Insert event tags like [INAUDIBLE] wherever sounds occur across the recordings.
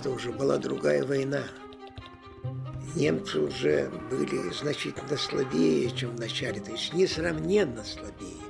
Это уже была другая война. Немцы уже были значительно слабее, чем в начале, то есть несравненно слабее.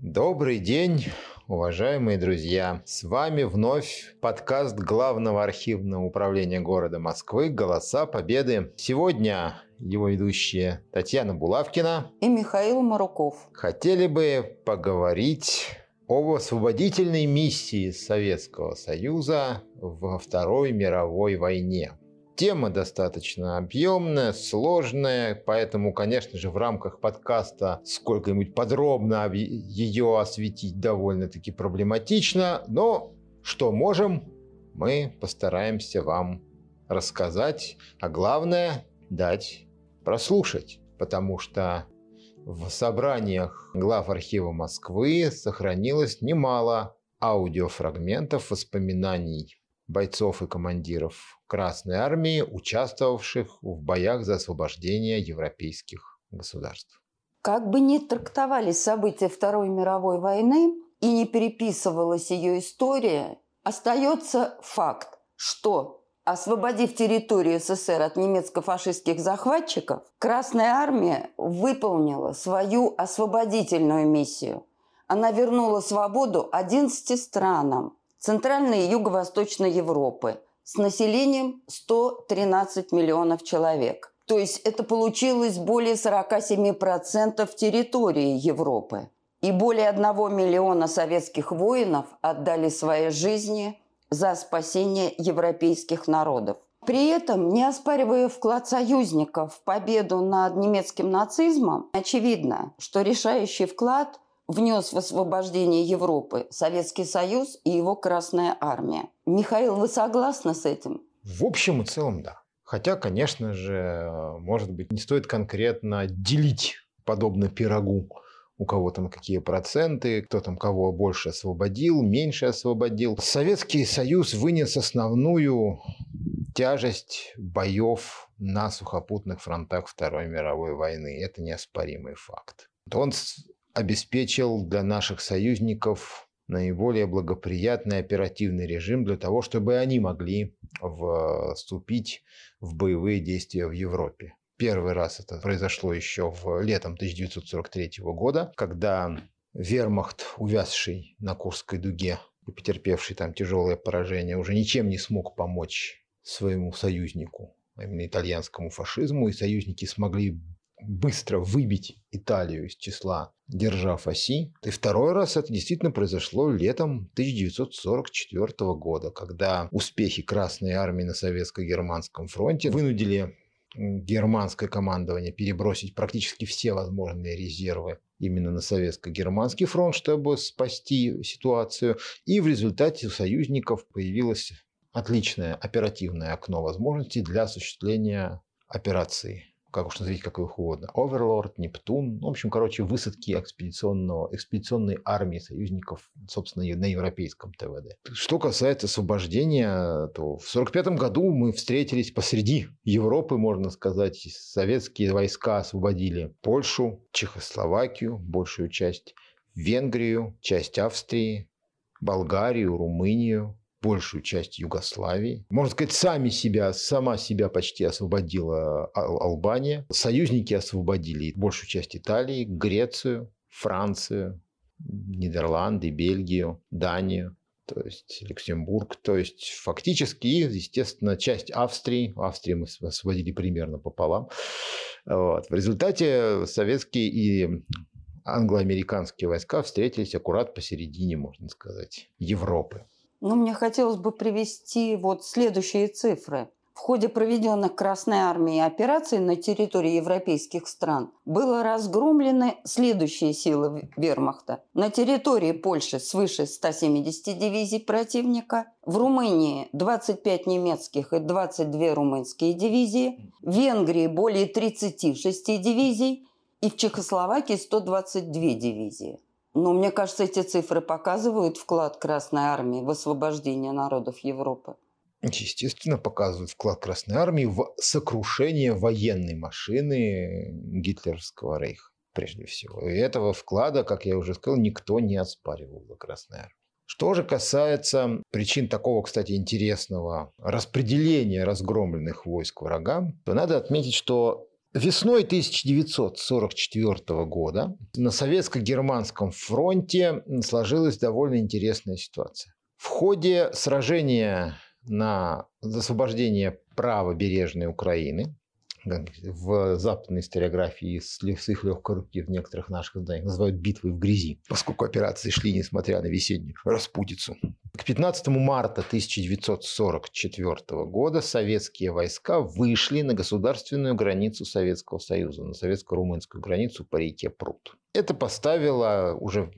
Добрый день, уважаемые друзья! С вами вновь подкаст Главного архивного управления города Москвы «Голоса Победы». Сегодня его ведущие Татьяна Булавкина и Михаил Маруков. Хотели бы поговорить об освободительной миссии Советского Союза во Второй мировой войне. Тема достаточно объемная, сложная, поэтому, конечно же, в рамках подкаста сколько-нибудь подробно ее осветить довольно-таки проблематично, но что можем, мы постараемся вам рассказать, а главное дать прослушать, потому что в собраниях глав архива Москвы сохранилось немало аудиофрагментов воспоминаний бойцов и командиров Красной Армии, участвовавших в боях за освобождение европейских государств. Как бы ни трактовались события Второй мировой войны и не переписывалась ее история, остается факт, что Освободив территорию СССР от немецко-фашистских захватчиков, Красная Армия выполнила свою освободительную миссию. Она вернула свободу 11 странам Центральной и Юго-Восточной Европы с населением 113 миллионов человек. То есть это получилось более 47% территории Европы. И более 1 миллиона советских воинов отдали свои жизни – за спасение европейских народов. При этом, не оспаривая вклад союзников в победу над немецким нацизмом, очевидно, что решающий вклад внес в освобождение Европы Советский Союз и его Красная Армия. Михаил, вы согласны с этим? В общем и целом, да. Хотя, конечно же, может быть, не стоит конкретно делить подобно пирогу у кого там какие проценты, кто там кого больше освободил, меньше освободил. Советский Союз вынес основную тяжесть боев на сухопутных фронтах Второй мировой войны. Это неоспоримый факт. Он обеспечил для наших союзников наиболее благоприятный оперативный режим для того, чтобы они могли вступить в боевые действия в Европе. Первый раз это произошло еще в летом 1943 года, когда вермахт, увязший на Курской дуге и потерпевший там тяжелое поражение, уже ничем не смог помочь своему союзнику, а именно итальянскому фашизму, и союзники смогли быстро выбить Италию из числа держав оси. И второй раз это действительно произошло летом 1944 года, когда успехи Красной Армии на Советско-Германском фронте вынудили германское командование перебросить практически все возможные резервы именно на советско-германский фронт, чтобы спасти ситуацию. И в результате у союзников появилось отличное оперативное окно возможностей для осуществления операции как уж назовите, как их угодно, Оверлорд, Нептун, ну, в общем, короче, высадки экспедиционного, экспедиционной армии союзников, собственно, на европейском ТВД. Что касается освобождения, то в 1945 году мы встретились посреди Европы, можно сказать. Советские войска освободили Польшу, Чехословакию, большую часть, Венгрию, часть Австрии, Болгарию, Румынию, большую часть Югославии. Можно сказать, сами себя, сама себя почти освободила Албания. Союзники освободили большую часть Италии, Грецию, Францию, Нидерланды, Бельгию, Данию то есть Люксембург, то есть фактически, естественно, часть Австрии, Австрии мы освободили примерно пополам. Вот. В результате советские и англо-американские войска встретились аккурат посередине, можно сказать, Европы. Но мне хотелось бы привести вот следующие цифры. В ходе проведенных Красной Армией операций на территории европейских стран было разгромлены следующие силы вермахта. На территории Польши свыше 170 дивизий противника, в Румынии 25 немецких и 22 румынские дивизии, в Венгрии более 36 дивизий и в Чехословакии 122 дивизии. Но мне кажется, эти цифры показывают вклад Красной Армии в освобождение народов Европы. Естественно, показывают вклад Красной Армии в сокрушение военной машины гитлеровского рейха, прежде всего. И этого вклада, как я уже сказал, никто не оспаривал за Красной Армией. Что же касается причин такого, кстати, интересного распределения разгромленных войск врага, то надо отметить, что Весной 1944 года на советско-германском фронте сложилась довольно интересная ситуация. В ходе сражения на освобождение правобережной Украины в западной историографии с, с их легкой руки в некоторых наших изданиях называют битвой в грязи, поскольку операции шли несмотря на весеннюю распутицу. К 15 марта 1944 года советские войска вышли на государственную границу Советского Союза, на советско-румынскую границу по реке Прут. Это поставило уже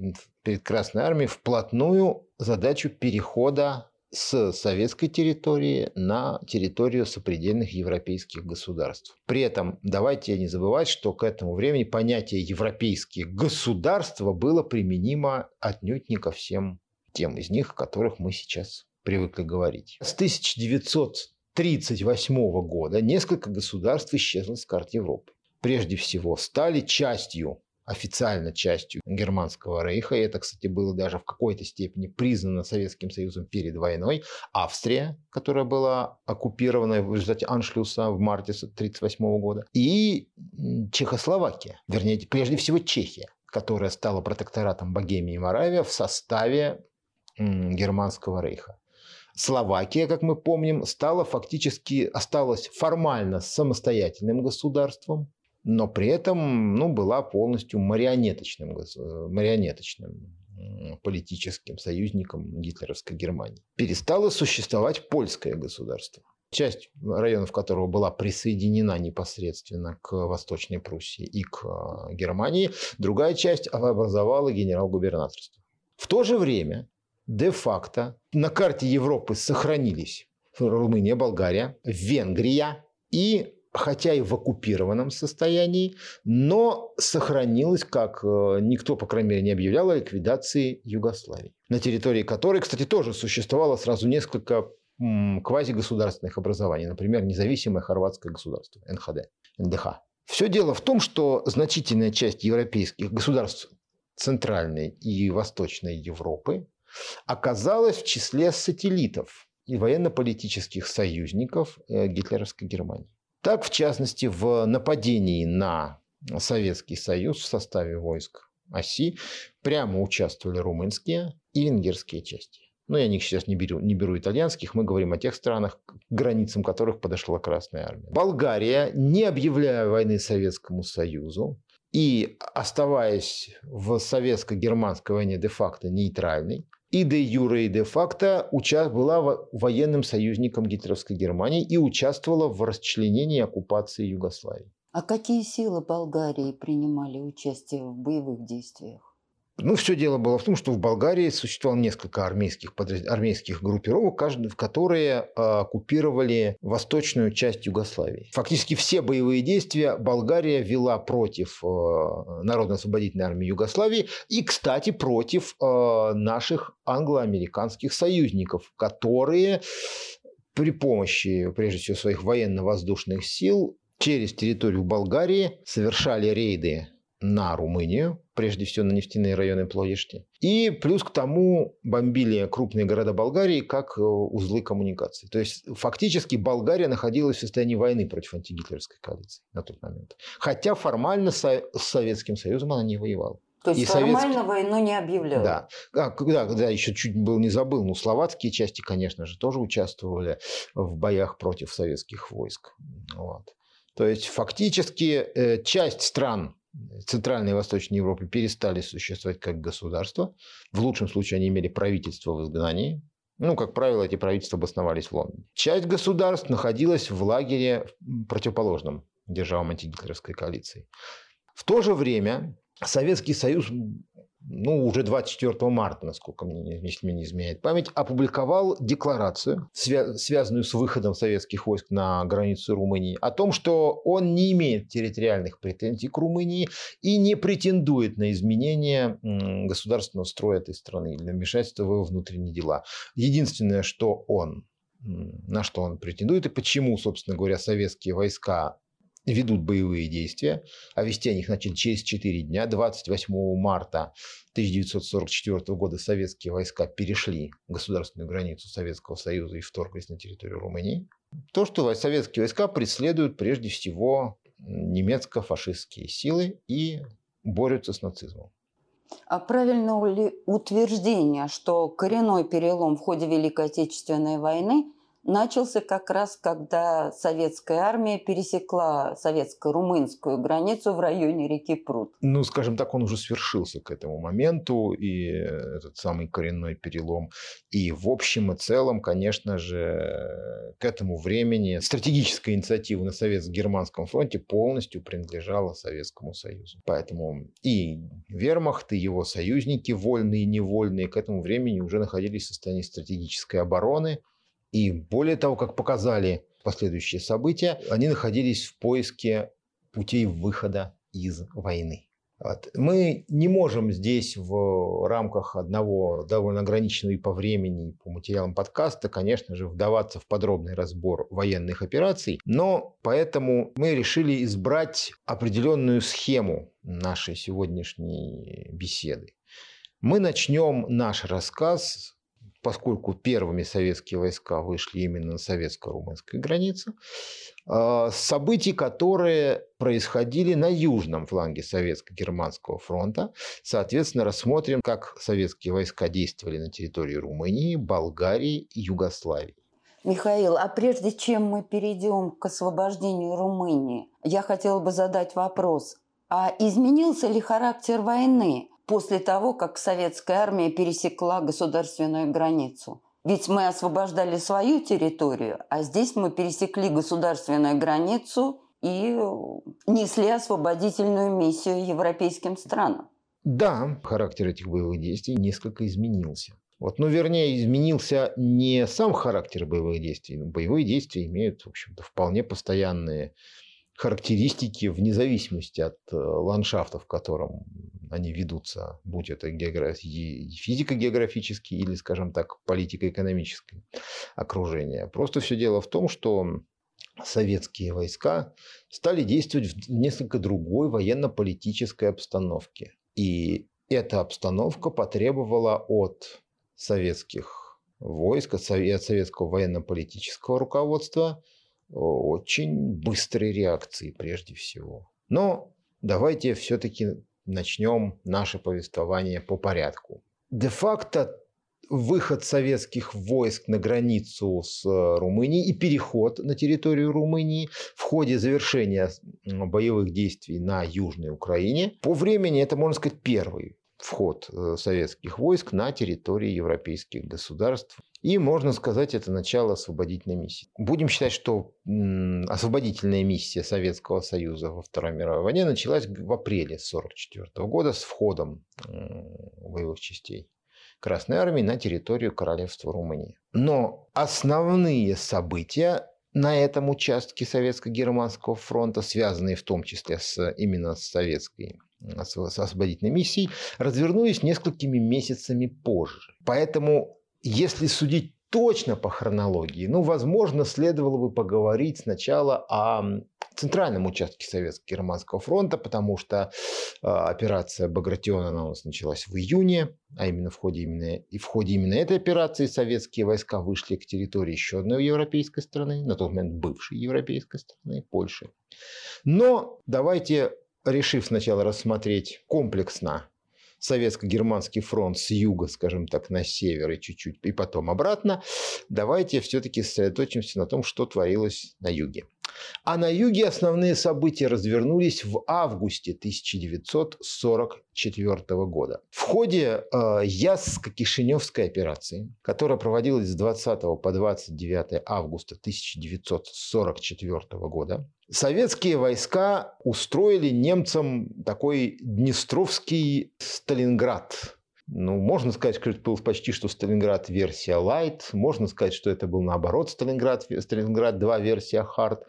перед Красной Армией вплотную задачу перехода с советской территории на территорию сопредельных европейских государств. При этом давайте не забывать, что к этому времени понятие европейские государства было применимо отнюдь не ко всем тем из них, о которых мы сейчас привыкли говорить. С 1938 года несколько государств исчезло с карт Европы. Прежде всего, стали частью официально частью Германского рейха. И это, кстати, было даже в какой-то степени признано Советским Союзом перед войной. Австрия, которая была оккупирована в результате аншлюса в марте 1938 года. И Чехословакия, вернее, прежде всего Чехия, которая стала протекторатом Богемии и Моравия в составе Германского рейха. Словакия, как мы помним, стала фактически, осталась формально самостоятельным государством, но при этом ну, была полностью марионеточным, марионеточным политическим союзником гитлеровской Германии. Перестало существовать польское государство, часть районов которого была присоединена непосредственно к Восточной Пруссии и к э, Германии, другая часть образовала генерал-губернаторство. В то же время де-факто на карте Европы сохранились Румыния, Болгария, Венгрия и хотя и в оккупированном состоянии, но сохранилась, как э, никто, по крайней мере, не объявлял, о ликвидации Югославии, на территории которой, кстати, тоже существовало сразу несколько квазигосударственных образований, например, независимое хорватское государство, НХД, НДХ. Все дело в том, что значительная часть европейских государств Центральной и Восточной Европы оказалась в числе сателлитов и военно-политических союзников э, гитлеровской Германии. Так, в частности, в нападении на Советский Союз в составе войск оси прямо участвовали румынские и венгерские части. Но я о них сейчас не беру, не беру итальянских, мы говорим о тех странах, к границам которых подошла Красная Армия. Болгария, не объявляя войны Советскому Союзу и оставаясь в советско-германской войне де-факто нейтральной, и де юре, и де факто была военным союзником гитлеровской Германии и участвовала в расчленении и оккупации Югославии. А какие силы Болгарии принимали участие в боевых действиях? Ну, все дело было в том, что в Болгарии существовало несколько армейских, подряд... армейских группировок, каждый, которые а, оккупировали восточную часть Югославии. Фактически все боевые действия Болгария вела против а, Народно-освободительной армии Югославии и, кстати, против а, наших англо-американских союзников, которые при помощи, прежде всего, своих военно-воздушных сил через территорию Болгарии совершали рейды на Румынию, прежде всего на нефтяные районы Плоешти. И плюс к тому бомбили крупные города Болгарии как э, узлы коммуникации. То есть фактически Болгария находилась в состоянии войны против антигитлеровской коалиции на тот момент. Хотя формально с Советским Союзом она не воевала. То есть и формально советский... войну не объявляла. Да. А, когда, когда еще чуть был не забыл, ну, словацкие части, конечно же, тоже участвовали в боях против советских войск. Вот. То есть фактически э, часть стран Центральной и Восточной Европы перестали существовать как государство. В лучшем случае они имели правительство в изгнании. Ну, как правило, эти правительства обосновались в Лондоне. Часть государств находилась в лагере противоположном державам антигитлеровской коалиции. В то же время Советский Союз ну, уже 24 марта, насколько мне, если мне не изменяет память, опубликовал декларацию, свя- связанную с выходом советских войск на границу Румынии, о том, что он не имеет территориальных претензий к Румынии и не претендует на изменение государственного строя этой страны или на вмешательство в его внутренние дела. Единственное, что он на что он претендует и почему, собственно говоря, советские войска ведут боевые действия, а вести о них начали через 4 дня. 28 марта 1944 года советские войска перешли государственную границу Советского Союза и вторглись на территорию Румынии. То, что советские войска преследуют прежде всего немецко-фашистские силы и борются с нацизмом. А правильно ли утверждение, что коренной перелом в ходе Великой Отечественной войны начался как раз, когда советская армия пересекла советско-румынскую границу в районе реки Прут. Ну, скажем так, он уже свершился к этому моменту, и этот самый коренной перелом. И в общем и целом, конечно же, к этому времени стратегическая инициатива на советско-германском фронте полностью принадлежала Советскому Союзу. Поэтому и вермахт, и его союзники, вольные и невольные, к этому времени уже находились в состоянии стратегической обороны – и более того, как показали последующие события, они находились в поиске путей выхода из войны. Вот. Мы не можем здесь в рамках одного довольно ограниченного и по времени, и по материалам подкаста, конечно же, вдаваться в подробный разбор военных операций, но поэтому мы решили избрать определенную схему нашей сегодняшней беседы. Мы начнем наш рассказ поскольку первыми советские войска вышли именно на советско-румынской границе, а, событий, которые происходили на южном фланге Советско-Германского фронта. Соответственно, рассмотрим, как советские войска действовали на территории Румынии, Болгарии и Югославии. Михаил, а прежде чем мы перейдем к освобождению Румынии, я хотела бы задать вопрос. А изменился ли характер войны после того, как советская армия пересекла государственную границу. Ведь мы освобождали свою территорию, а здесь мы пересекли государственную границу и несли освободительную миссию европейским странам. Да, характер этих боевых действий несколько изменился. Вот, ну, вернее, изменился не сам характер боевых действий. Боевые действия имеют, в общем-то, вполне постоянные характеристики вне зависимости от э, ландшафта, в котором они ведутся, будь это физико-географический или, скажем так, политико-экономическое окружение. Просто все дело в том, что советские войска стали действовать в несколько другой военно-политической обстановке. И эта обстановка потребовала от советских войск, от советского военно-политического руководства очень быстрой реакции прежде всего. Но давайте все-таки начнем наше повествование по порядку. Де-факто выход советских войск на границу с э, Румынией и переход на территорию Румынии в ходе завершения боевых действий на Южной Украине. По времени это, можно сказать, первый вход э, советских войск на территории европейских государств. И, можно сказать, это начало освободительной миссии. Будем считать, что освободительная миссия Советского Союза во Второй мировой войне началась в апреле 1944 года с входом боевых частей Красной Армии на территорию Королевства Румынии. Но основные события на этом участке Советско-Германского фронта, связанные в том числе с, именно с советской освободительной миссией, развернулись несколькими месяцами позже. Поэтому, если судить точно по хронологии, ну, возможно, следовало бы поговорить сначала о центральном участке Советско-Германского фронта, потому что э, операция Багратион она у нас началась в июне, а именно в ходе именно, и в ходе именно этой операции советские войска вышли к территории еще одной европейской страны, на тот момент бывшей европейской страны, Польши. Но давайте решив сначала рассмотреть комплексно советско-германский фронт с юга, скажем так, на север и чуть-чуть, и потом обратно, давайте все-таки сосредоточимся на том, что творилось на юге. А на юге основные события развернулись в августе 1944 года. В ходе э, Ясско-Кишиневской операции, которая проводилась с 20 по 29 августа 1944 года, советские войска устроили немцам такой Днестровский Сталинград – ну, можно сказать, что это был почти что Сталинград версия Light, можно сказать, что это был наоборот Сталинград, Сталинград 2 версия Hard.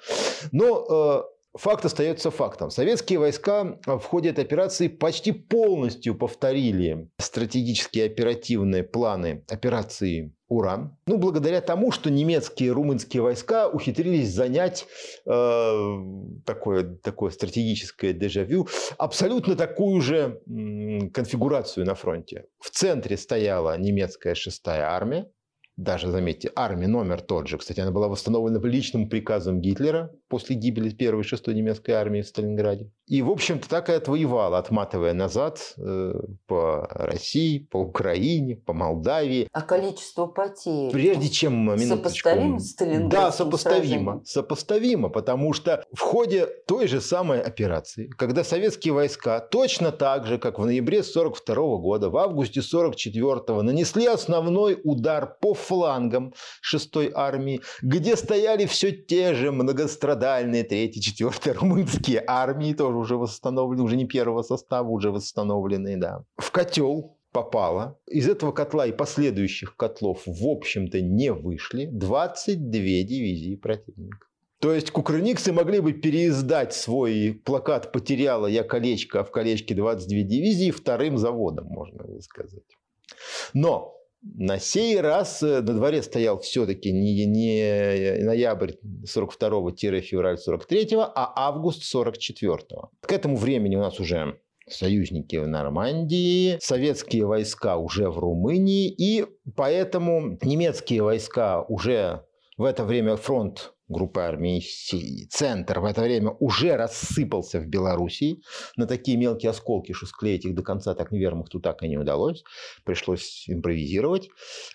Но э, факт остается фактом. Советские войска в ходе этой операции почти полностью повторили стратегические оперативные планы операции уран. Ну, благодаря тому, что немецкие и румынские войска ухитрились занять э, такое, такое стратегическое дежавю, абсолютно такую же м, конфигурацию на фронте. В центре стояла немецкая шестая армия, даже, заметьте, армия номер тот же. Кстати, она была восстановлена личным приказом Гитлера после гибели первой и шестой немецкой армии в Сталинграде. И, в общем-то, так и отвоевала, отматывая назад э, по России, по Украине, по Молдавии. А количество потерь? Прежде чем... Минуточку, сопоставимо с Да, сопоставимо. Сражением? Сопоставимо, потому что в ходе той же самой операции, когда советские войска точно так же, как в ноябре 1942 года, в августе 1944 нанесли основной удар по флангам 6-й армии, где стояли все те же многострадальные 3-й, 4-й румынские армии, тоже уже восстановлены, уже не первого состава, уже восстановленные, да. В котел попало. Из этого котла и последующих котлов, в общем-то, не вышли 22 дивизии противника. То есть кукрыниксы могли бы переиздать свой плакат «Потеряла я колечко, а в колечке 22 дивизии» вторым заводом, можно сказать. Но на сей раз э, на дворе стоял все-таки не, не ноябрь 42-февраль 43 а август 44 -го. К этому времени у нас уже союзники в Нормандии, советские войска уже в Румынии, и поэтому немецкие войска уже в это время фронт группы армий «Центр» в это время уже рассыпался в Белоруссии на такие мелкие осколки, что склеить их до конца так невермахту так и не удалось. Пришлось импровизировать.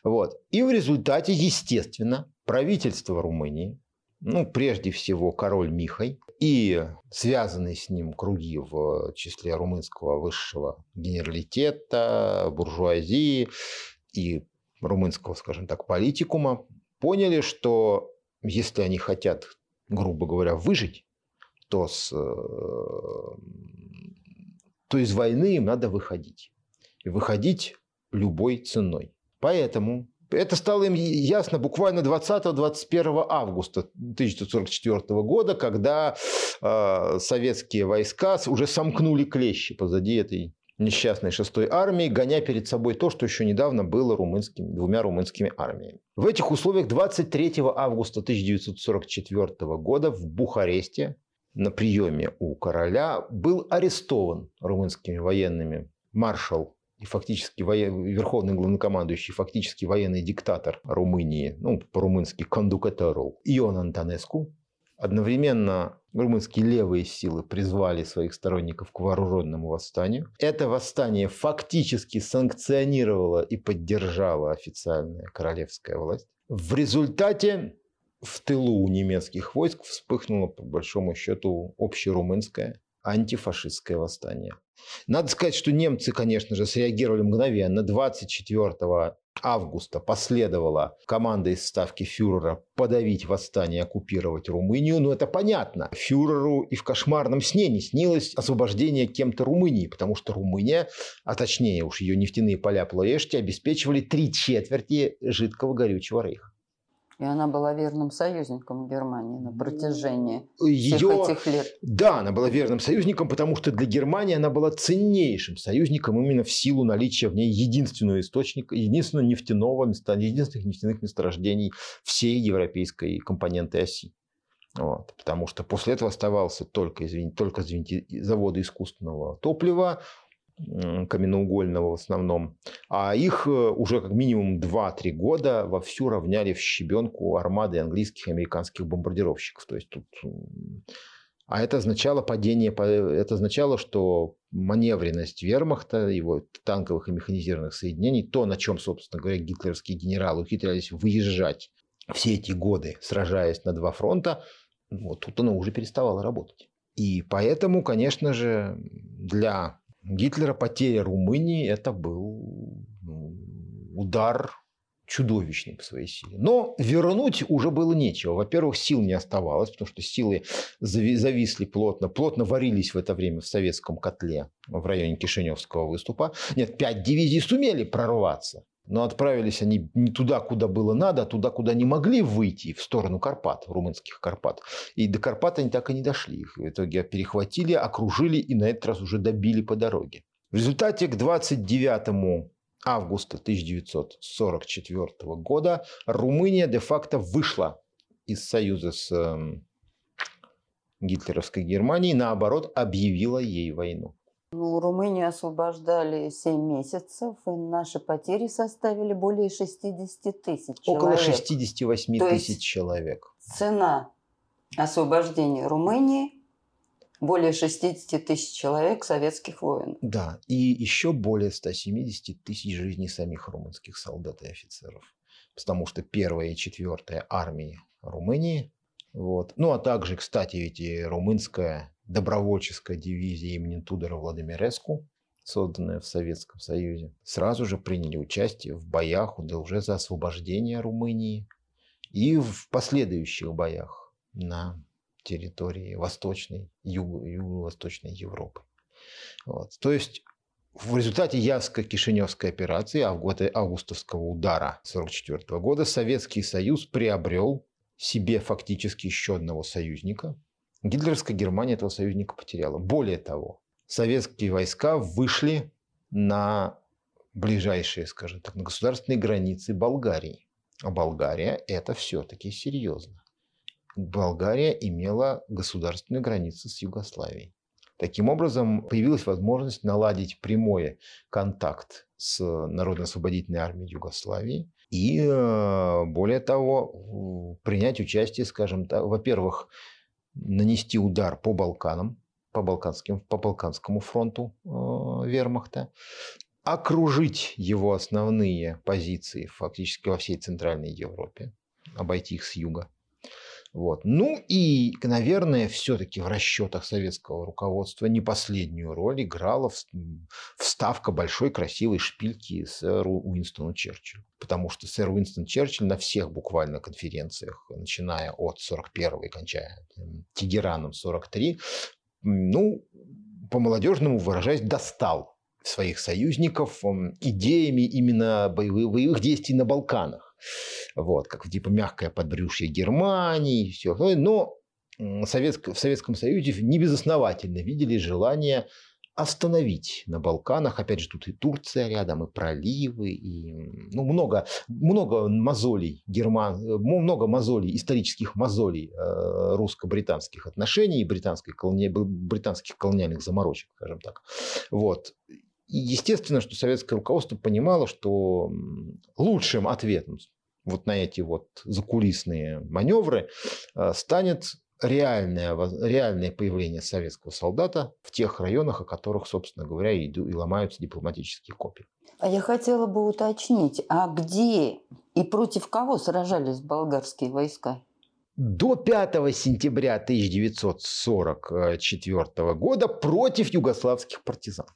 Вот. И в результате, естественно, правительство Румынии, ну, прежде всего, король Михай и связанные с ним круги в числе румынского высшего генералитета, буржуазии и румынского, скажем так, политикума, поняли, что если они хотят, грубо говоря, выжить, то, с, э, то из войны им надо выходить. И выходить любой ценой. Поэтому это стало им ясно буквально 20-21 августа 1944 года, когда э, советские войска уже сомкнули клещи позади этой несчастной шестой армии, гоня перед собой то, что еще недавно было румынскими, двумя румынскими армиями. В этих условиях 23 августа 1944 года в Бухаресте на приеме у короля был арестован румынскими военными маршал и фактически воен... верховный главнокомандующий, фактически военный диктатор Румынии, ну, по-румынски кондукатору, Ион Антонеску, Одновременно румынские левые силы призвали своих сторонников к вооруженному восстанию. Это восстание фактически санкционировало и поддержала официальная королевская власть. В результате в тылу у немецких войск вспыхнуло, по большому счету, общерумынское антифашистское восстание. Надо сказать, что немцы, конечно же, среагировали мгновенно. 24 августа последовала команда из ставки фюрера подавить восстание, оккупировать Румынию. Но это понятно. Фюреру и в кошмарном сне не снилось освобождение кем-то Румынии, потому что Румыния, а точнее уж ее нефтяные поля Плоешти, обеспечивали три четверти жидкого горючего рейха. И она была верным союзником Германии на протяжении Ее... всех этих лет. Да, она была верным союзником, потому что для Германии она была ценнейшим союзником именно в силу наличия в ней единственного источника, единственного нефтяного единственных нефтяных месторождений всей европейской компоненты оси. Вот, потому что после этого оставался только, извините, только извините, заводы искусственного топлива, каменноугольного в основном, а их э, уже как минимум 2-3 года вовсю равняли в щебенку армады английских и американских бомбардировщиков. То есть тут... А это означало падение, это означало, что маневренность вермахта, его танковых и механизированных соединений, то, на чем, собственно говоря, гитлеровские генералы ухитрялись выезжать все эти годы, сражаясь на два фронта, вот тут оно уже переставало работать. И поэтому, конечно же, для Гитлера потеря Румынии – это был ну, удар чудовищный по своей силе. Но вернуть уже было нечего. Во-первых, сил не оставалось, потому что силы зависли плотно, плотно варились в это время в советском котле в районе Кишиневского выступа. Нет, пять дивизий сумели прорваться. Но отправились они не туда, куда было надо, а туда, куда не могли выйти, в сторону Карпат, румынских Карпат. И до Карпат они так и не дошли. Их в итоге перехватили, окружили и на этот раз уже добили по дороге. В результате к 29 августа 1944 года Румыния де-факто вышла из союза с эм, гитлеровской Германией, наоборот, объявила ей войну. Ну, Румынию освобождали 7 месяцев, и наши потери составили более 60 тысяч человек. Около 68 То тысяч человек. Цена освобождения Румынии более 60 тысяч человек советских воинов. Да, и еще более 170 тысяч жизней самих румынских солдат и офицеров. Потому что первая и четвертая армии Румынии, вот. ну а также, кстати, ведь и румынская добровольческая дивизия имени Тудора Владимиреску, созданная в Советском Союзе, сразу же приняли участие в боях да уже за освобождение Румынии и в последующих боях на территории Восточной, Юго- Юго-Восточной Европы. Вот. То есть в результате Явско-Кишиневской операции, авгу- августовского удара 1944 года, Советский Союз приобрел себе фактически еще одного союзника. Гитлеровская Германия этого союзника потеряла. Более того, советские войска вышли на ближайшие, скажем так, на государственные границы Болгарии. А Болгария – это все-таки серьезно. Болгария имела государственную границу с Югославией. Таким образом, появилась возможность наладить прямой контакт с Народно-освободительной армией Югославии и, э, более того, принять участие, скажем так, во-первых, нанести удар по Балканам, по, Балканским, по Балканскому фронту э, вермахта, окружить его основные позиции фактически во всей Центральной Европе, обойти их с юга. Вот. Ну и, наверное, все-таки в расчетах советского руководства не последнюю роль играла вставка большой красивой шпильки сэру Уинстону Черчиллю. Потому что сэр Уинстон Черчилль на всех буквально конференциях, начиная от 41 и кончая м, Тегераном 43, м, ну, по-молодежному выражаясь, достал своих союзников идеями именно боевых, боевых действий на Балканах. Вот, как типа мягкое подбрюшье Германии, все. Но в Советском Союзе небезосновательно видели желание остановить на Балканах. Опять же, тут и Турция рядом, и проливы, и ну, много, много мозолей, герман, э, много мозолей, исторических мозолей э, русско-британских отношений, британских колониальных заморочек, скажем так. Вот. И естественно, что советское руководство понимало, что лучшим ответом вот на эти вот закулисные маневры э, станет реальное, реальное появление советского солдата в тех районах, о которых, собственно говоря, и, и ломаются дипломатические копии. А я хотела бы уточнить, а где и против кого сражались болгарские войска? До 5 сентября 1944 года против югославских партизан.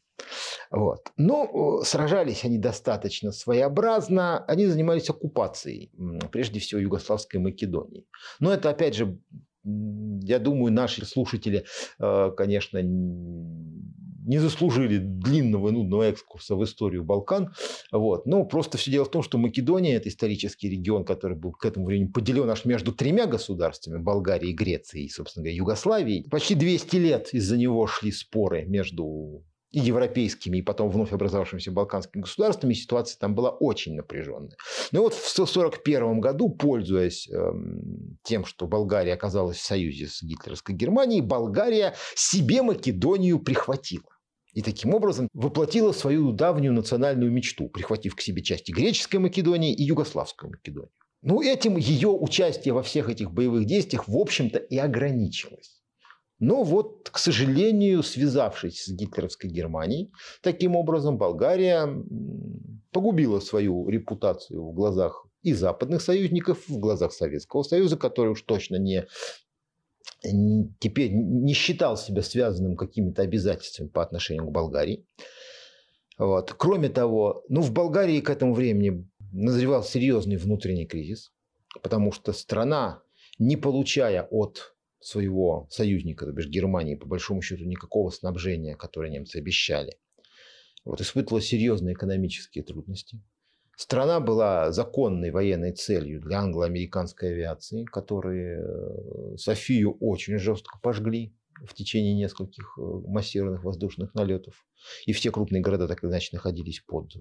Вот. Но э, сражались они достаточно своеобразно. Они занимались оккупацией, прежде всего, Югославской Македонии. Но это, опять же, я думаю, наши слушатели, э, конечно, не заслужили длинного и нудного экскурса в историю Балкан. Вот. Но просто все дело в том, что Македония – это исторический регион, который был к этому времени поделен аж между тремя государствами – Болгарией, Грецией и, собственно говоря, Югославией. Почти 200 лет из-за него шли споры между и европейскими, и потом вновь образовавшимися балканскими государствами, ситуация там была очень напряженная. Но вот в 1941 году, пользуясь эм, тем, что Болгария оказалась в союзе с гитлеровской Германией, Болгария себе Македонию прихватила. И таким образом воплотила свою давнюю национальную мечту, прихватив к себе части греческой Македонии и югославскую Македонию. Ну, этим ее участие во всех этих боевых действиях, в общем-то, и ограничилось. Но вот, к сожалению, связавшись с гитлеровской Германией, таким образом Болгария погубила свою репутацию в глазах и западных союзников, в глазах Советского Союза, который уж точно не теперь не считал себя связанным какими-то обязательствами по отношению к Болгарии. Вот. Кроме того, ну, в Болгарии к этому времени назревал серьезный внутренний кризис, потому что страна, не получая от своего союзника, то бишь Германии, по большому счету никакого снабжения, которое немцы обещали, вот, испытывала серьезные экономические трудности. Страна была законной военной целью для англо-американской авиации, которые э, Софию очень жестко пожгли в течение нескольких э, массированных воздушных налетов. И все крупные города так или иначе находились под э,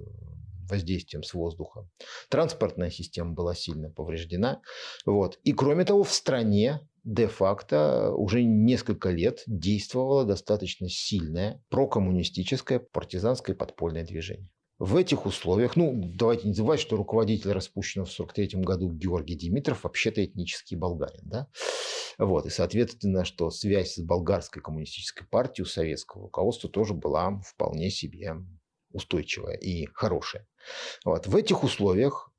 воздействием с воздуха. Транспортная система была сильно повреждена. Вот. И кроме того, в стране де-факто уже несколько лет действовало достаточно сильное прокоммунистическое партизанское подпольное движение. В этих условиях, ну, давайте не забывать, что руководитель распущенного в 1943 году Георгий Димитров вообще-то этнический болгарин, да? Вот, и, соответственно, что связь с болгарской коммунистической партией у советского руководства тоже была вполне себе устойчивая и хорошая. Вот. В этих условиях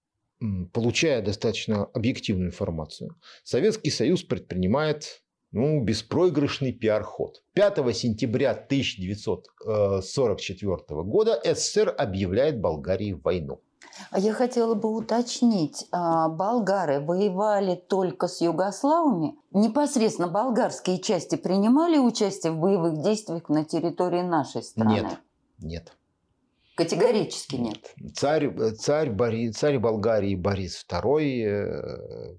получая достаточно объективную информацию, Советский Союз предпринимает ну, беспроигрышный пиар-ход. 5 сентября 1944 года СССР объявляет Болгарии войну. А я хотела бы уточнить, а, болгары воевали только с югославами? Непосредственно болгарские части принимали участие в боевых действиях на территории нашей страны? Нет, нет. Категорически нет. Царь, царь, Бори, царь Болгарии Борис II, э,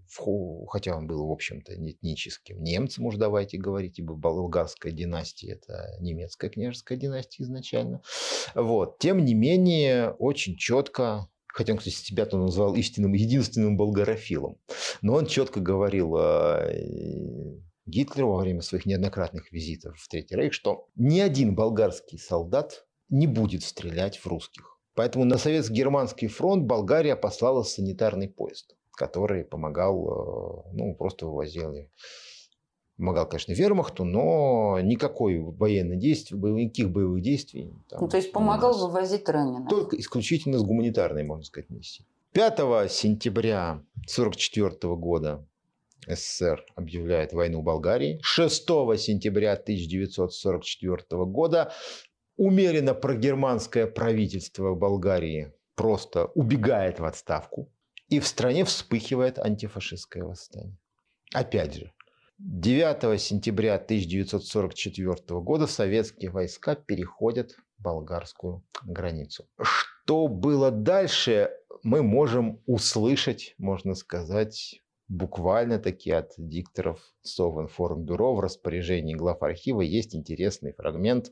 хотя он был, в общем-то, этническим немцем, уж давайте говорить, ибо болгарская династия – это немецкая княжеская династия изначально. Вот. Тем не менее, очень четко хотя он, кстати, себя-то называл истинным, единственным болгарофилом, но он четко говорил э, Гитлеру во время своих неоднократных визитов в Третий Рейх, что ни один болгарский солдат не будет стрелять в русских. Поэтому на советско-германский фронт Болгария послала санитарный поезд, который помогал, э, ну, просто вывозил помогал, конечно, вермахту, но никакой военной действий, никаких боевых действий. Там, ну, то есть помогал вывозить раненых? Только исключительно с гуманитарной, можно сказать, миссией. 5 сентября 1944 года СССР объявляет войну Болгарии. 6 сентября 1944 года умеренно прогерманское правительство Болгарии просто убегает в отставку, и в стране вспыхивает антифашистское восстание. Опять же, 9 сентября 1944 года советские войска переходят болгарскую границу. Что было дальше, мы можем услышать, можно сказать, буквально таки от дикторов Совинформбюро в распоряжении глав архива есть интересный фрагмент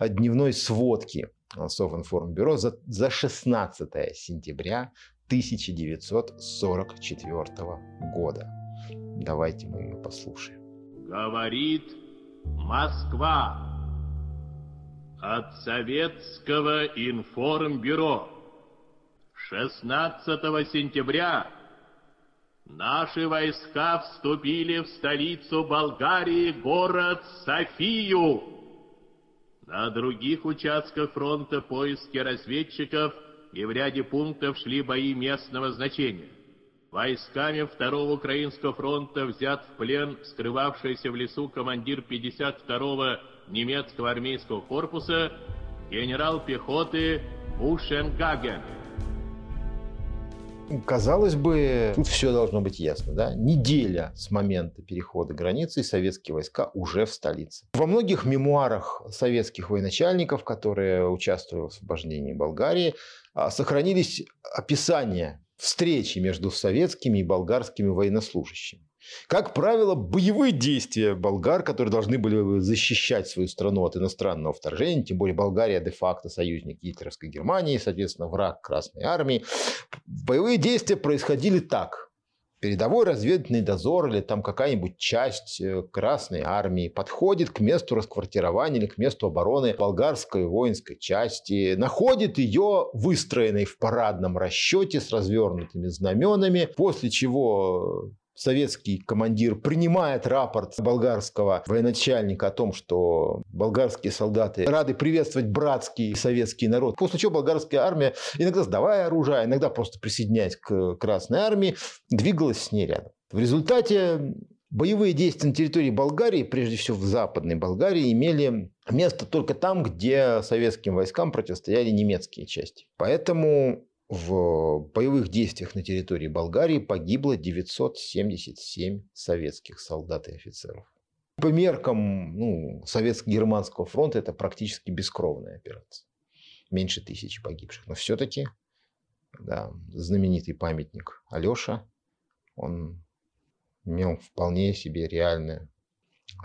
дневной сводки Совинформбюро за, за 16 сентября 1944 года. Давайте мы ее послушаем. Говорит Москва от Советского информбюро 16 сентября Наши войска вступили в столицу Болгарии, город Софию. На других участках фронта поиски разведчиков и в ряде пунктов шли бои местного значения. Войсками Второго Украинского фронта взят в плен скрывавшийся в лесу командир 52-го немецкого армейского корпуса генерал пехоты Бушенгаген. Казалось бы, тут все должно быть ясно. Да? Неделя с момента перехода границы, и советские войска уже в столице. Во многих мемуарах советских военачальников, которые участвовали в освобождении Болгарии, а, сохранились описания встречи между советскими и болгарскими военнослужащими. Как правило, боевые действия болгар, которые должны были защищать свою страну от иностранного вторжения, тем более Болгария де-факто союзник гитлеровской Германии, соответственно, враг Красной Армии, боевые действия происходили так. Передовой разведывательный дозор или там какая-нибудь часть э, Красной Армии подходит к месту расквартирования или к месту обороны болгарской воинской части, находит ее выстроенной в парадном расчете с развернутыми знаменами, после чего советский командир принимает рапорт болгарского военачальника о том, что болгарские солдаты рады приветствовать братский советский народ. После чего болгарская армия, иногда сдавая оружие, иногда просто присоединяясь к Красной армии, двигалась с ней рядом. В результате боевые действия на территории Болгарии, прежде всего в Западной Болгарии, имели место только там, где советским войскам противостояли немецкие части. Поэтому в боевых действиях на территории Болгарии погибло 977 советских солдат и офицеров. По меркам ну, Советско-Германского фронта это практически бескровная операция. Меньше тысячи погибших. Но все-таки да, знаменитый памятник Алеша, он имел вполне себе реальную,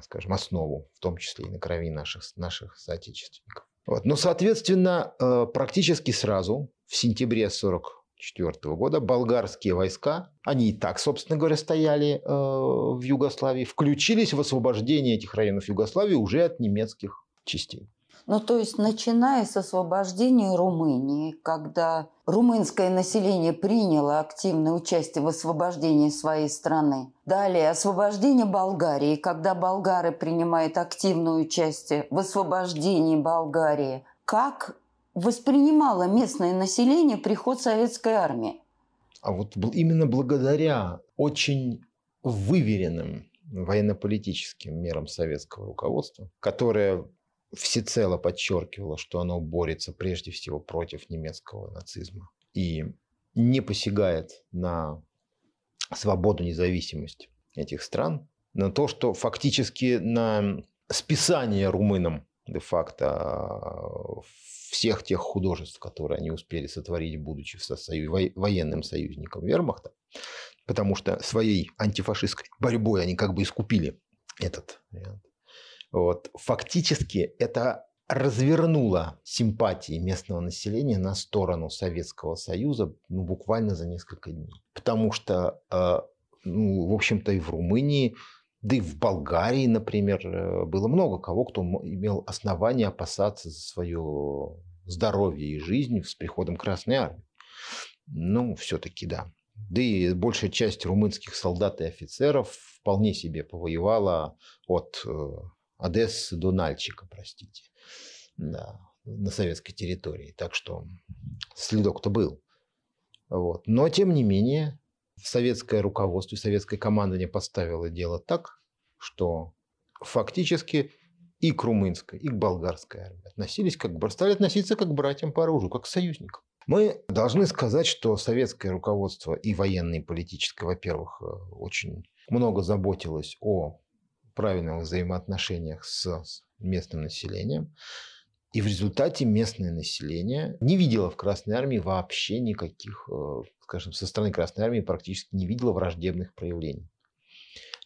скажем, основу, в том числе и на крови наших, наших соотечественников. Вот. Но, соответственно, э, практически сразу в сентябре 1944 года болгарские войска, они и так, собственно говоря, стояли э, в Югославии, включились в освобождение этих районов Югославии уже от немецких частей. Ну, то есть, начиная с освобождения Румынии, когда румынское население приняло активное участие в освобождении своей страны. Далее, освобождение Болгарии, когда болгары принимают активное участие в освобождении Болгарии. Как воспринимало местное население приход советской армии? А вот именно благодаря очень выверенным военно-политическим мерам советского руководства, которое всецело подчеркивало, что оно борется прежде всего против немецкого нацизма и не посягает на свободу, независимость этих стран, на то, что фактически на списание румынам де-факто всех тех художеств, которые они успели сотворить, будучи военным союзником вермахта, потому что своей антифашистской борьбой они как бы искупили этот вариант. Вот. Фактически это развернуло симпатии местного населения на сторону Советского Союза ну, буквально за несколько дней. Потому что, э, ну, в общем-то, и в Румынии, да и в Болгарии, например, э, было много кого, кто имел основания опасаться за свое здоровье и жизнь с приходом Красной Армии. Ну, все-таки да. Да и большая часть румынских солдат и офицеров вполне себе повоевала от э, Одессы до Нальчика, простите, да, на советской территории. Так что следок-то был. Вот. Но, тем не менее, советское руководство и советское командование поставило дело так, что фактически и к румынской, и к болгарской армии относились как, стали относиться как к братьям по оружию, как к союзникам. Мы должны сказать, что советское руководство и военное, и политическое, во-первых, э, очень много заботилось о правильных взаимоотношениях с местным населением. И в результате местное население не видело в Красной Армии вообще никаких, э, скажем, со стороны Красной Армии практически не видело враждебных проявлений.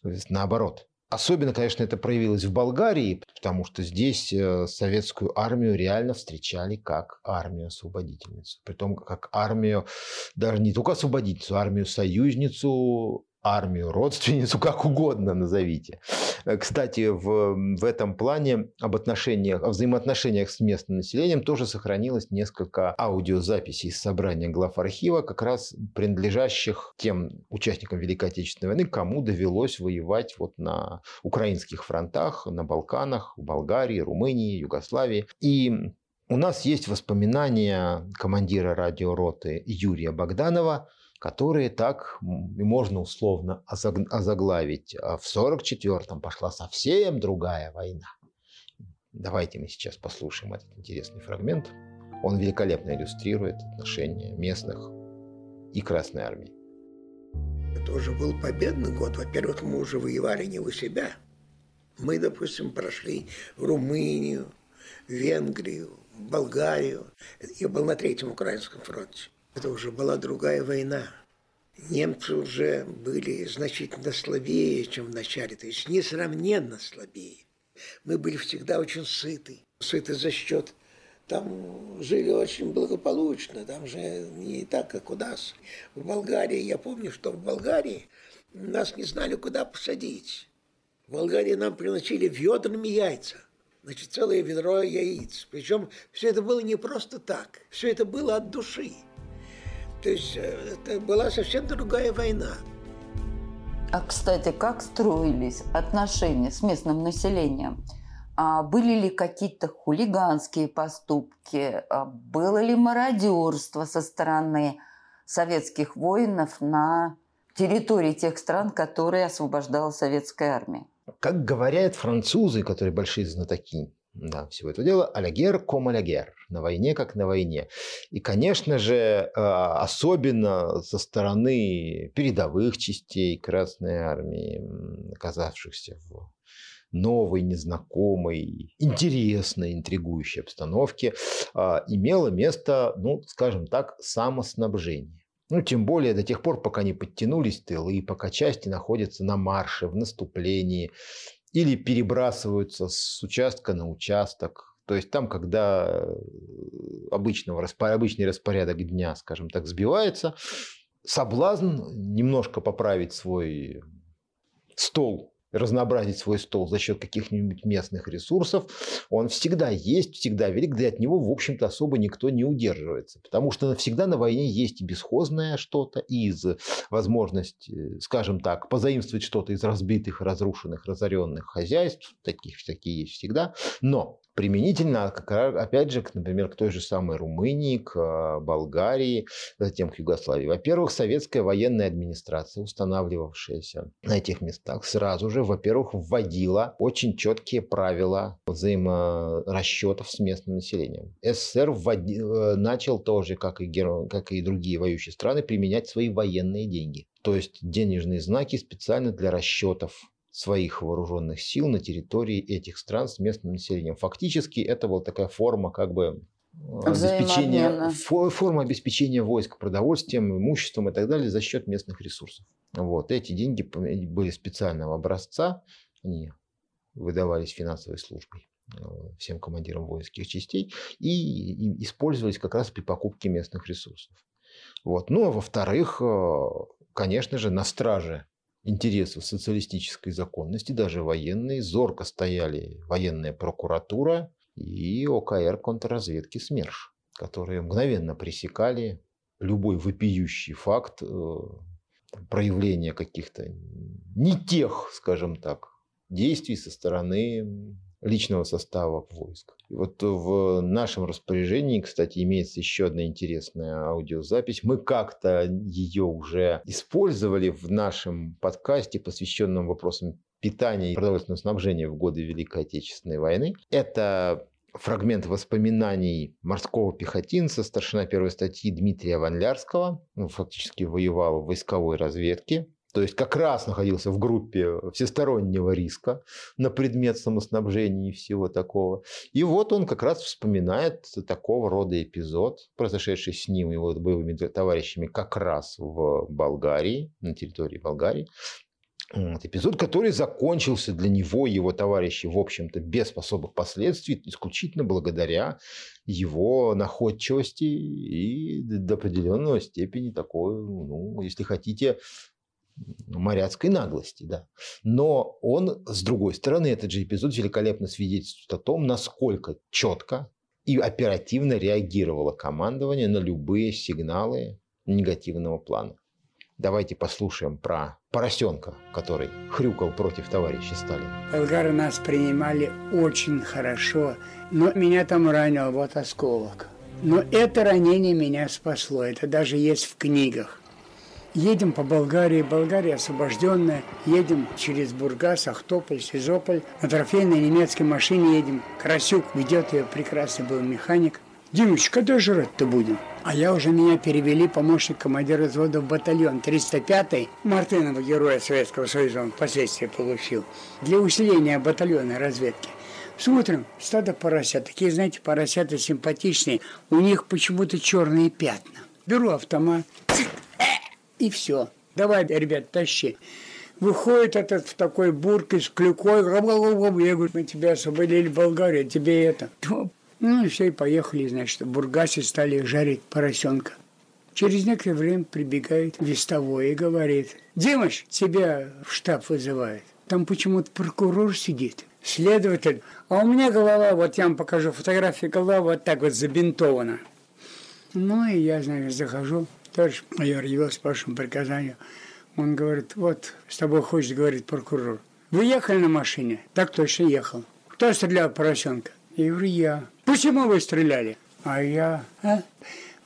То есть наоборот. Особенно, конечно, это проявилось в Болгарии, потому что здесь э, советскую армию реально встречали как армию-освободительницу. Притом как армию, даже не только освободительницу, а армию-союзницу, армию, родственницу, [LAUGHS] как угодно назовите. Э, кстати, в, в этом плане об отношениях, о взаимоотношениях с местным населением тоже сохранилось несколько аудиозаписей из собрания глав архива, как раз принадлежащих тем участникам Великой Отечественной войны, кому довелось воевать вот на украинских фронтах, на Балканах, в Болгарии, Румынии, Югославии. И у нас есть воспоминания командира радиороты Юрия Богданова – которые так можно условно озаглавить. А в 1944-м пошла совсем другая война. Давайте мы сейчас послушаем этот интересный фрагмент. Он великолепно иллюстрирует отношения местных и Красной Армии. Это уже был победный год. Во-первых, мы уже воевали не у себя. Мы, допустим, прошли Румынию, Венгрию, Болгарию. Я был на Третьем Украинском фронте. Это уже была другая война. Немцы уже были значительно слабее, чем в начале, то есть несравненно слабее. Мы были всегда очень сыты. Сыты за счет там жили очень благополучно, там же не так, как у нас. В Болгарии, я помню, что в Болгарии нас не знали, куда посадить. В Болгарии нам приносили ведрами яйца. Значит, целое ведро яиц. Причем все это было не просто так. Все это было от души. То есть э, это была совсем другая война. А, кстати, как строились отношения с местным населением? А были ли какие-то хулиганские поступки? А было ли мародерство со стороны советских воинов на территории тех стран, которые освобождала советская армия? Как говорят французы, которые большие знатоки да, всего этого дела, алягер ком алягер, на войне как на войне. И, конечно же, а, особенно со стороны передовых частей Красной Армии, оказавшихся в новой, незнакомой, интересной, интригующей обстановке, а, имело место, ну, скажем так, самоснабжение. Ну, тем более до тех пор, пока не подтянулись тылы, пока части находятся на марше, в наступлении, или перебрасываются с участка на участок. То есть там, когда обычного, обычный распорядок дня, скажем так, сбивается, соблазн немножко поправить свой стол разнообразить свой стол за счет каких-нибудь местных ресурсов, он всегда есть, всегда велик, да и от него, в общем-то, особо никто не удерживается. Потому что всегда на войне есть и бесхозное что-то, и из возможности, скажем так, позаимствовать что-то из разбитых, разрушенных, разоренных хозяйств, таких такие есть всегда. Но применительно, опять же, например, к той же самой Румынии, к а, Болгарии, затем к Югославии. Во-первых, советская военная администрация, устанавливавшаяся на этих местах, сразу же, во-первых, вводила очень четкие правила взаиморасчетов с местным населением. СССР вводи, э, начал тоже, как и, геро... как и другие воюющие страны, применять свои военные деньги. То есть денежные знаки специально для расчетов своих вооруженных сил на территории этих стран с местным населением. Фактически это была такая форма как бы э, обеспечения, форма обеспечения войск продовольствием, имуществом и так далее за счет местных ресурсов. Вот. Эти деньги были специального образца, они выдавались финансовой службой э, всем командирам воинских частей и использовались как раз при покупке местных ресурсов. Вот. Ну, а во-вторых, э, конечно же, на страже интересов социалистической законности, даже военные, зорко стояли военная прокуратура и ОКР контрразведки СМЕРШ, которые мгновенно пресекали любой вопиющий факт э, проявления каких-то не тех, скажем так, действий со стороны личного состава войск. И вот в нашем распоряжении, кстати, имеется еще одна интересная аудиозапись. Мы как-то ее уже использовали в нашем подкасте, посвященном вопросам питания и продовольственного снабжения в годы Великой Отечественной войны. Это фрагмент воспоминаний морского пехотинца, старшина первой статьи Дмитрия Ванлярского. Он фактически воевал в войсковой разведке то есть как раз находился в группе всестороннего риска на предмет самоснабжения и всего такого. И вот он как раз вспоминает такого рода эпизод, произошедший с ним и его боевыми товарищами как раз в Болгарии, на территории Болгарии. Вот, эпизод, который закончился для него и его товарищей, в общем-то, без особых последствий, исключительно благодаря его находчивости и до определенного степени такой, ну, если хотите, моряцкой наглости, да. Но он, с другой стороны, этот же эпизод великолепно свидетельствует о том, насколько четко и оперативно реагировало командование на любые сигналы негативного плана. Давайте послушаем про поросенка, который хрюкал против товарища Сталина. Болгары нас принимали очень хорошо, но меня там ранил вот осколок. Но это ранение меня спасло, это даже есть в книгах. Едем по Болгарии, Болгария освобожденная, едем через Бургас, Ахтополь, Сизополь. На трофейной немецкой машине едем. Красюк ведет ее, прекрасный был механик. Димыч, когда жрать-то будем? А я уже меня перевели помощник командира взвода в батальон 305-й Мартынова, героя Советского Союза, он впоследствии получил, для усиления батальона разведки. Смотрим, стадо поросят. Такие, знаете, поросята симпатичные. У них почему-то черные пятна. Беру автомат, и все. Давай, ребят, тащи. Выходит этот в такой бурке с клюкой. Я говорю, мы тебя освободили в Болгарии, тебе это. Ну и все, и поехали, значит, Бургасе стали жарить поросенка. Через некоторое время прибегает вестовой и говорит, Димыч, тебя в штаб вызывает. Там почему-то прокурор сидит, следователь. А у меня голова, вот я вам покажу фотографии, голова вот так вот забинтована. Ну и я, значит, захожу, товарищ майор явился по вашему приказанию. Он говорит, вот, с тобой хочет, говорит прокурор. Вы ехали на машине? Так точно ехал. Кто стрелял в поросенка? Я говорю, я. Почему вы стреляли? А я... А?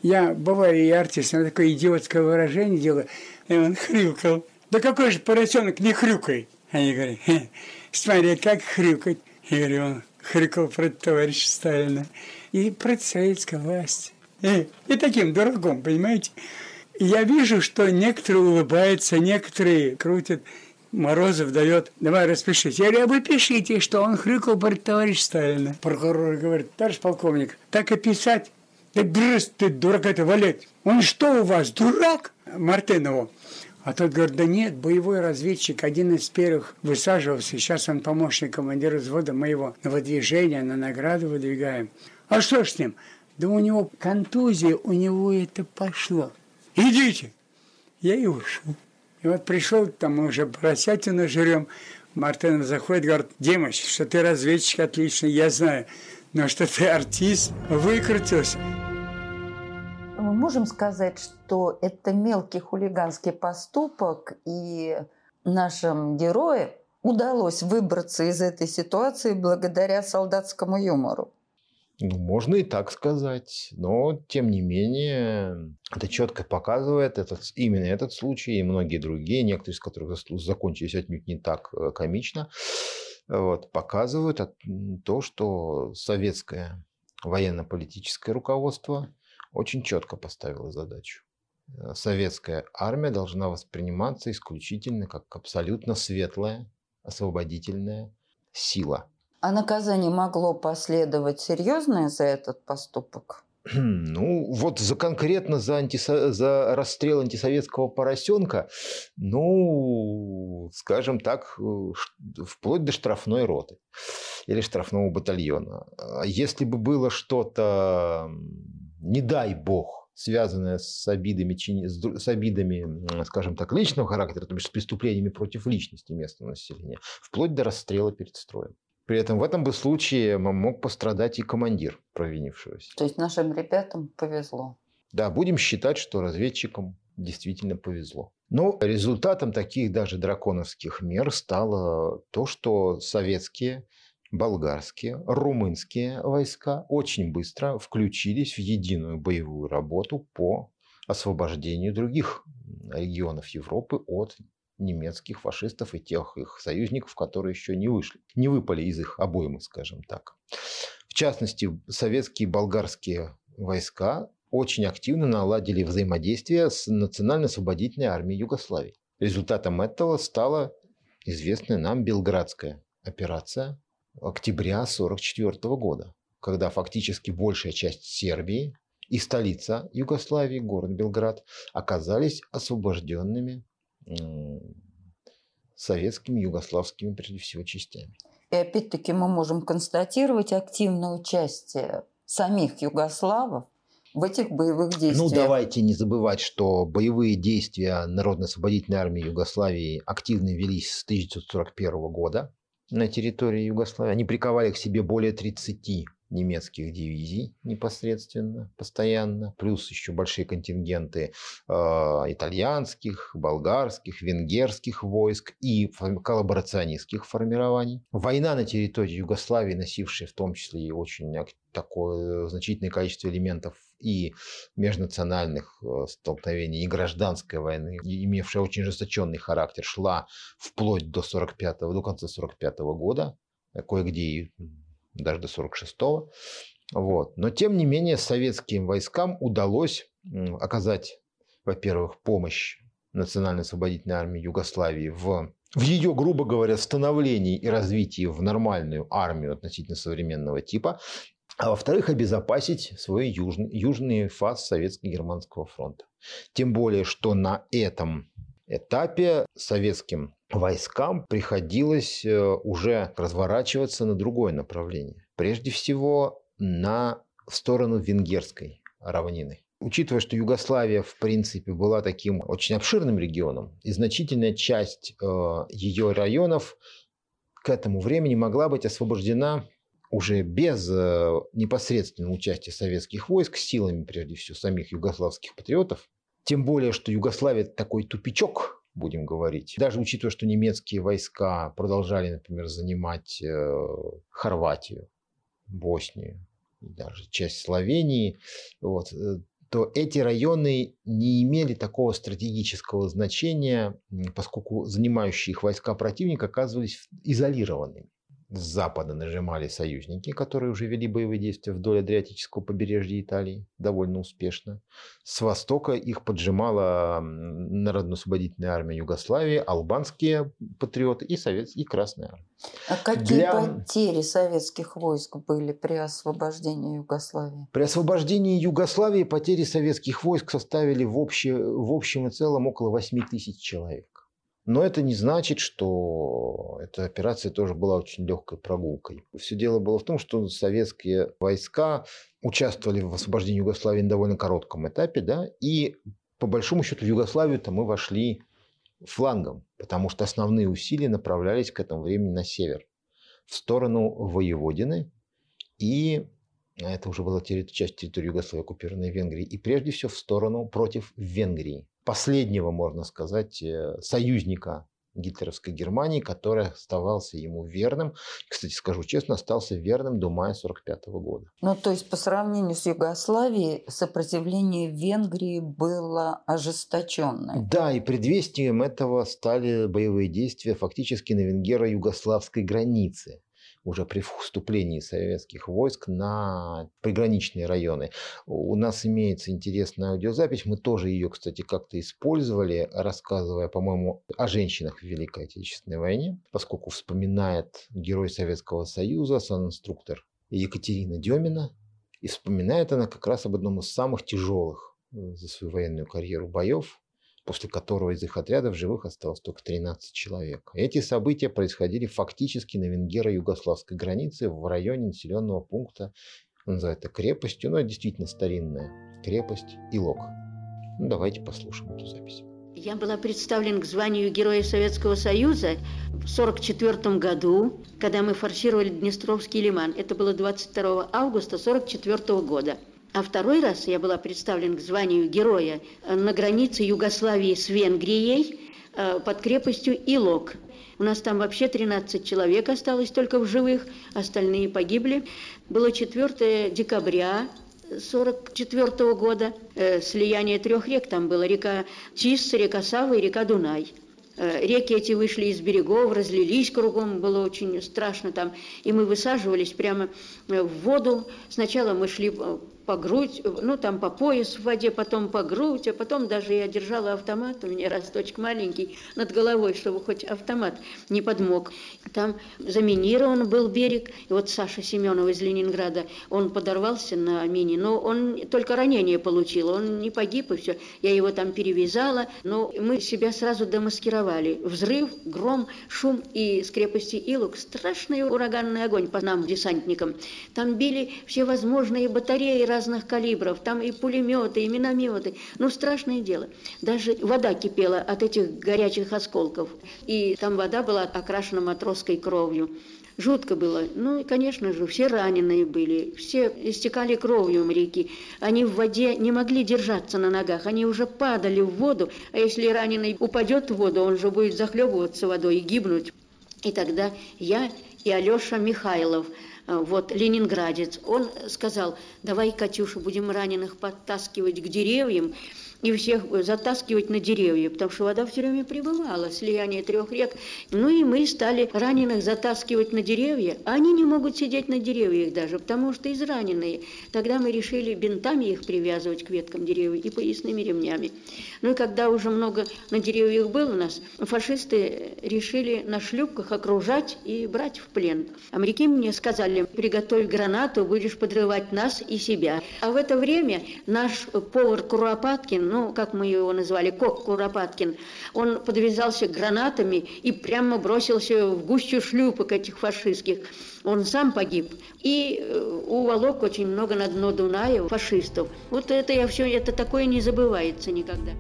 Я, бываю, и артист, на такое идиотское выражение делаю. И он хрюкал. Да какой же поросенок не хрюкай? Они говорят, смотри, как хрюкать. Я говорю, он хрюкал против товарища Сталина и против советской власти. И, [LAUGHS] и таким дураком, понимаете? Я вижу, что некоторые улыбаются, некоторые крутят. Морозов дает, давай распишите. Я говорю, а вы пишите, что он хрюкал про товарища Сталина. Прокурор говорит, товарищ полковник, так и писать. Да брось ты, дурак это валять. Он что у вас, дурак? Мартынову. А тот говорит, да нет, боевой разведчик, один из первых высаживался, сейчас он помощник командира взвода, мы его на выдвижение, на награду выдвигаем. А что с ним? Да у него контузия, у него это пошло. Идите! Я и ушел. И вот пришел, там мы уже поросятину жрем, Мартынов заходит, говорит, Димыч, что ты разведчик отличный, я знаю, но что ты артист, выкрутился мы можем сказать, что это мелкий хулиганский поступок, и нашим героям удалось выбраться из этой ситуации благодаря солдатскому юмору. Ну, можно и так сказать. Но, тем не менее, это четко показывает этот, именно этот случай и многие другие, некоторые из которых закончились отнюдь не так э, комично, вот, показывают то, что советское военно-политическое руководство – очень четко поставила задачу. Э, советская армия должна восприниматься исключительно как абсолютно светлая, освободительная сила. А наказание могло последовать серьезное за этот поступок? Ну, вот за конкретно за, антисо... за расстрел антисоветского поросенка, ну, скажем так, э, вплоть до штрафной роты или штрафного батальона. Если бы было что-то не дай бог, связанная с обидами, с обидами, скажем так, личного характера, то есть с преступлениями против личности местного населения, вплоть до расстрела перед строем. При этом в этом бы случае мог пострадать и командир провинившегося. То есть нашим ребятам повезло. Да, будем считать, что разведчикам действительно повезло. Но результатом таких даже драконовских мер стало то, что советские болгарские, румынские войска очень быстро включились в единую боевую работу по освобождению других регионов Европы от немецких фашистов и тех их союзников, которые еще не вышли, не выпали из их обоймы, скажем так. В частности, советские и болгарские войска очень активно наладили взаимодействие с национально-освободительной армией Югославии. Результатом этого стала известная нам Белградская операция, октября 1944 года, когда фактически большая часть Сербии и столица Югославии, город Белград, оказались освобожденными советскими, югославскими, прежде всего, частями. И опять-таки мы можем констатировать активное участие самих югославов в этих боевых ну, действиях. Ну, давайте не забывать, что боевые действия Народно-освободительной армии Югославии активно велись с 1941 года на территории Югославии. Они приковали к себе более 30 немецких дивизий непосредственно, постоянно, плюс еще большие контингенты э, итальянских, болгарских, венгерских войск и коллаборационистских формирований. Война на территории Югославии, носившая в том числе и очень такое значительное количество элементов и межнациональных э, столкновений, и гражданской войны, имевшая очень ожесточенный характер, шла вплоть до, 45 до конца 45 года, кое-где и даже до 46-го. Вот. Но, тем не менее, советским войскам удалось оказать, во-первых, помощь Национально-освободительной армии Югославии в, в ее, грубо говоря, становлении и развитии в нормальную армию относительно современного типа, а во-вторых, обезопасить свой южный, южный фас Советско-Германского фронта. Тем более, что на этом этапе советским войскам приходилось э, уже разворачиваться на другое направление. Прежде всего, на, в сторону венгерской равнины. Учитывая, что Югославия, в принципе, была таким очень обширным регионом, и значительная часть э, ее районов к этому времени могла быть освобождена уже без э, непосредственного участия советских войск силами, прежде всего, самих югославских патриотов. Тем более, что Югославия такой тупичок, будем говорить. Даже учитывая, что немецкие войска продолжали, например, занимать э, Хорватию, Боснию, даже часть Словении, вот, э, то эти районы не имели такого стратегического значения, поскольку занимающие их войска противника оказывались изолированными. С запада нажимали союзники, которые уже вели боевые действия вдоль Адриатического побережья Италии довольно успешно. С востока их поджимала Народно-освободительная армия Югославии, албанские патриоты и советские, и Красная армия. А какие Для... потери советских войск были при освобождении Югославии? При освобождении Югославии потери советских войск составили в, обще... в общем и целом около 8 тысяч человек. Но это не значит, что эта операция тоже была очень легкой прогулкой. Все дело было в том, что советские войска участвовали в освобождении Югославии на довольно коротком этапе, да, и по большому счету в Югославию-то мы вошли флангом, потому что основные усилия направлялись к этому времени на север, в сторону Воеводины, и это уже была часть территории Югославии, оккупированной Венгрией, и прежде всего в сторону против Венгрии последнего, можно сказать, э, союзника гитлеровской Германии, который оставался ему верным. Кстати, скажу честно, остался верным до мая 1945 года. Ну, то есть по сравнению с Югославией сопротивление Венгрии было ожесточенное. Да, и предвестием этого стали боевые действия фактически на венгеро-югославской границе уже при вступлении советских войск на приграничные районы. У нас имеется интересная аудиозапись, мы тоже ее, кстати, как-то использовали, рассказывая, по-моему, о женщинах в Великой Отечественной войне, поскольку вспоминает герой Советского Союза, сан-инструктор Екатерина Демина, и вспоминает она как раз об одном из самых тяжелых э, за свою военную карьеру боев, после которого из их отрядов живых осталось только 13 человек. Эти события происходили фактически на венгеро-югославской границе в районе населенного пункта, он это крепостью, но действительно старинная крепость Илок. Ну, давайте послушаем эту запись. Я была представлен к званию Героя Советского Союза в 1944 году, когда мы форсировали Днестровский лиман. Это было 22 августа 1944 года. А второй раз я была представлена к званию героя э, на границе Югославии с Венгрией э, под крепостью Илок. У нас там вообще 13 человек осталось только в живых, остальные погибли. Было 4 декабря 1944 года. Э, слияние трех рек там было. Река Тис, река Сава и река Дунай. Реки эти вышли из берегов, разлились кругом, было очень страшно там. И мы высаживались прямо в воду. Сначала мы шли по грудь, ну там по пояс в воде, потом по грудь, а потом даже я держала автомат, у меня росточек маленький, над головой, чтобы хоть автомат не подмог. Там заминирован был берег, и вот Саша Семенов из Ленинграда, он подорвался на мине, но он только ранение получил, он не погиб и все. Я его там перевязала, но мы себя сразу демаскировали. Взрыв, гром, шум и с крепости Илук страшный ураганный огонь по нам, десантникам. Там били все возможные батареи, разных калибров, там и пулеметы, и минометы. Ну, страшное дело. Даже вода кипела от этих горячих осколков. И там вода была окрашена матросской кровью. Жутко было. Ну и, конечно же, все раненые были, все истекали кровью моряки. Они в воде не могли держаться на ногах, они уже падали в воду, а если раненый упадет в воду, он же будет захлебываться водой и гибнуть. И тогда я и Алеша Михайлов – вот, ленинградец, он сказал, давай, Катюша, будем раненых подтаскивать к деревьям, и всех затаскивать на деревья, потому что вода все время прибывала, слияние трех рек. Ну и мы стали раненых затаскивать на деревья, они не могут сидеть на деревьях даже, потому что израненные. Тогда мы решили бинтами их привязывать к веткам деревьев и поясными ремнями. Ну и когда уже много на деревьях было у нас, фашисты решили на шлюпках окружать и брать в плен. А моряки мне сказали, приготовь гранату, будешь подрывать нас и себя. А в это время наш повар Куропаткин, ну, как мы его назвали, Кок Куропаткин, он подвязался гранатами и прямо бросился в гущу шлюпок этих фашистских. Он сам погиб. И э, уволок очень много на дно Дуная фашистов. Вот это я все, это такое не забывается никогда.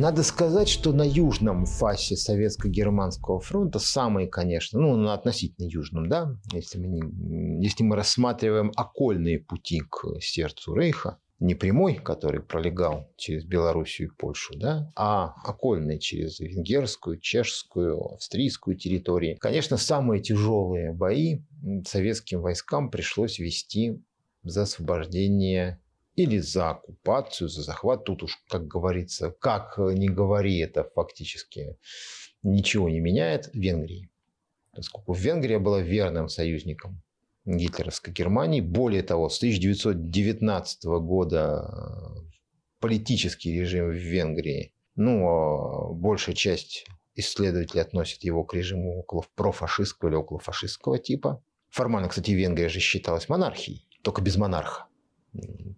Надо сказать, что на южном фасе Советско-Германского фронта, самый, конечно, ну, на относительно южном, да, если мы, не, если мы рассматриваем окольные пути к сердцу Рейха, не прямой, который пролегал через Белоруссию и Польшу, да, а окольный через венгерскую, чешскую, австрийскую территории. Конечно, самые тяжелые бои советским войскам пришлось вести за освобождение или за оккупацию, за захват. Тут уж, как говорится, как не говори, это фактически ничего не меняет Венгрии. поскольку Венгрия была верным союзником гитлеровской Германии. Более того, с 1919 года политический режим в Венгрии, ну, а большая часть исследователей относит его к режиму около профашистского или около фашистского типа. Формально, кстати, Венгрия же считалась монархией, только без монарха.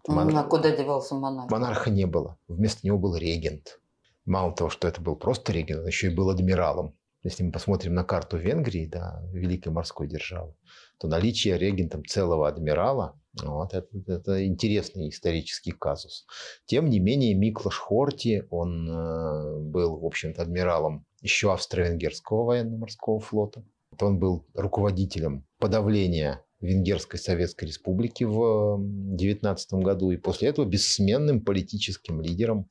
Монарх... А куда девался монарх? Монарха не было. Вместо него был регент. Мало того, что это был просто регент, он еще и был адмиралом. Если мы посмотрим на карту Венгрии, да, великой морской державы, то наличие регентом целого адмирала вот, это, это интересный исторический казус. Тем не менее, Миклаш Хорти, он э, был, в общем-то, адмиралом еще австро-венгерского военно-морского флота. Он был руководителем подавления Венгерской Советской Республики в 19 году и после этого бессменным политическим лидером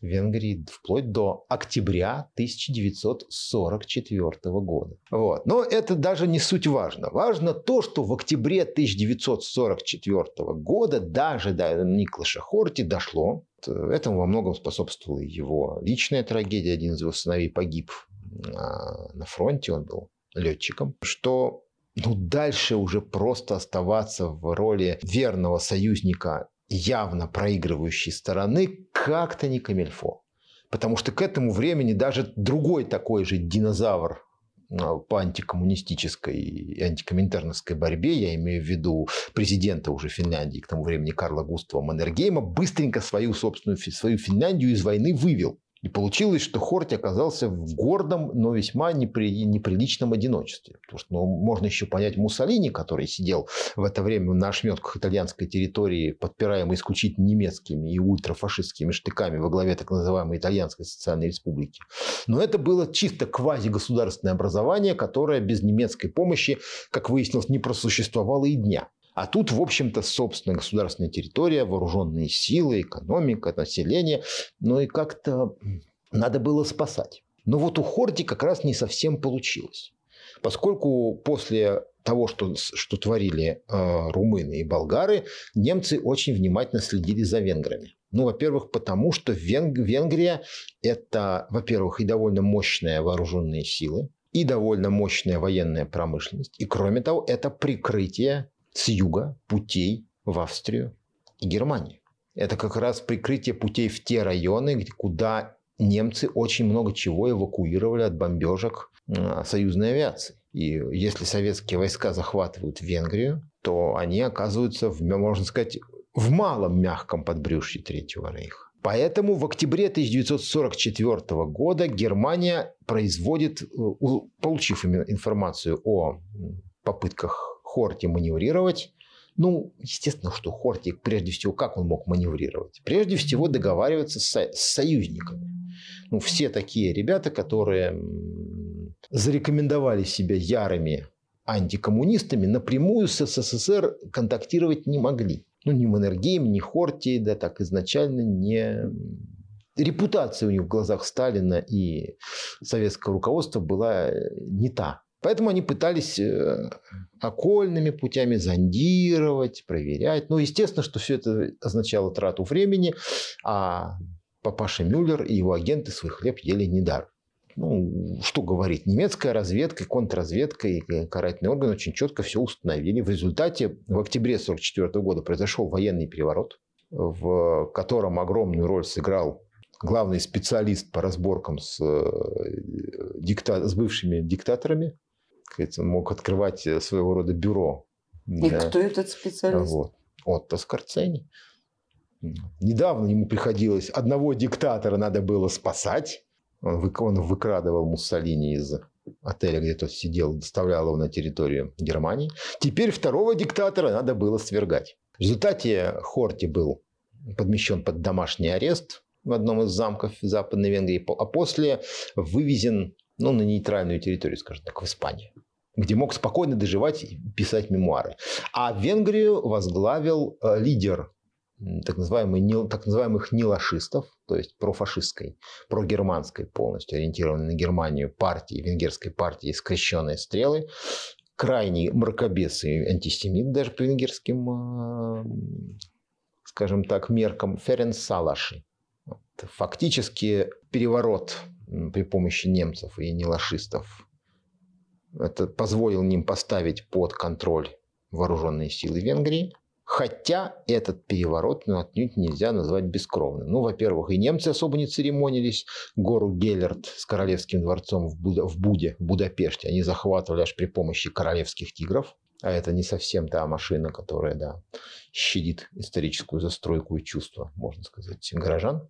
Венгрии вплоть до октября 1944 года. Вот. Но это даже не суть важно. Важно то, что в октябре 1944 года даже до Никлаша Хорти дошло. Этому во многом способствовала его личная трагедия. Один из его сыновей погиб на фронте, он был летчиком, что ну, дальше уже просто оставаться в роли верного союзника явно проигрывающей стороны как-то не камельфо. Потому что к этому времени даже другой такой же динозавр а, по антикоммунистической и антикоминтерновской борьбе, я имею в виду президента уже Финляндии к тому времени Карла Густава Маннергейма, быстренько свою собственную свою Финляндию из войны вывел. И получилось, что Хорти оказался в гордом, но весьма непри... неприличном одиночестве. Потому что ну, можно еще понять Муссолини, который сидел в это время на ошметках итальянской территории, подпираемый исключительно немецкими и ультрафашистскими штыками во главе так называемой Итальянской социальной республики. Но это было чисто квазигосударственное образование, которое без немецкой помощи, как выяснилось, не просуществовало и дня. А тут, в общем-то, собственная государственная территория, вооруженные силы, экономика, население. Ну и как-то надо было спасать. Но вот у Хорти как раз не совсем получилось. Поскольку после того, что, что творили э, румыны и болгары, немцы очень внимательно следили за венграми. Ну, во-первых, потому что Венг, Венгрия – это, во-первых, и довольно мощные вооруженные силы, и довольно мощная военная промышленность. И, кроме того, это прикрытие с юга путей в Австрию и Германию. Это как раз прикрытие путей в те районы, куда немцы очень много чего эвакуировали от бомбежек союзной авиации. И если советские войска захватывают Венгрию, то они оказываются, в, можно сказать, в малом мягком подбрюшье Третьего Рейха. Поэтому в октябре 1944 года Германия производит, э, получив информацию о попытках Хорти маневрировать. Ну, естественно, что Хорти, прежде всего, как он мог маневрировать? Прежде всего, договариваться с, союзниками. Ну, все такие ребята, которые зарекомендовали себя ярыми антикоммунистами, напрямую с СССР контактировать не могли. Ну, ни Маннергейм, ни Хорти, да, так изначально не... Репутация у них в глазах Сталина и советского руководства была не та. Поэтому они пытались э, окольными путями зондировать, проверять. Ну, естественно, что все это означало трату времени, а папаша Мюллер и его агенты свой хлеб ели недар. Ну, что говорить, немецкая разведка, контрразведка и карательный орган очень четко все установили. В результате в октябре 1944 года произошел военный переворот, в котором огромную роль сыграл главный специалист по разборкам с, э, дикта... с бывшими диктаторами он мог открывать э, своего рода бюро. И да. кто этот специалист? Вот. Отто Скорцени. Недавно ему приходилось одного диктатора надо было спасать. Он, вы, он выкрадывал Муссолини из отеля, где тот сидел, доставлял его на территорию Германии. Теперь второго диктатора надо было свергать. В результате Хорти был подмещен под домашний арест в одном из замков Западной Венгрии, а после вывезен ну, на нейтральную территорию, скажем так, в Испанию где мог спокойно доживать и писать мемуары. А Венгрию возглавил э, лидер так, называемый, так называемых нилашистов, то есть профашистской, прогерманской полностью ориентированной на Германию партии, венгерской партии «Скрещенные стрелы», крайний мракобес и антисемит даже по венгерским, э, скажем так, меркам, Ференс Салаши. Фактически переворот при помощи немцев и нелашистов Это позволило им поставить под контроль вооруженные силы Венгрии. Хотя этот переворот ну, отнюдь нельзя назвать бескровным. Ну, во-первых, и немцы особо не церемонились. Гору Геллерт с королевским дворцом в, Буда, в Буде, в Будапеште, они захватывали аж при помощи королевских тигров. А это не совсем та машина, которая, да, щадит историческую застройку и чувства, можно сказать, горожан.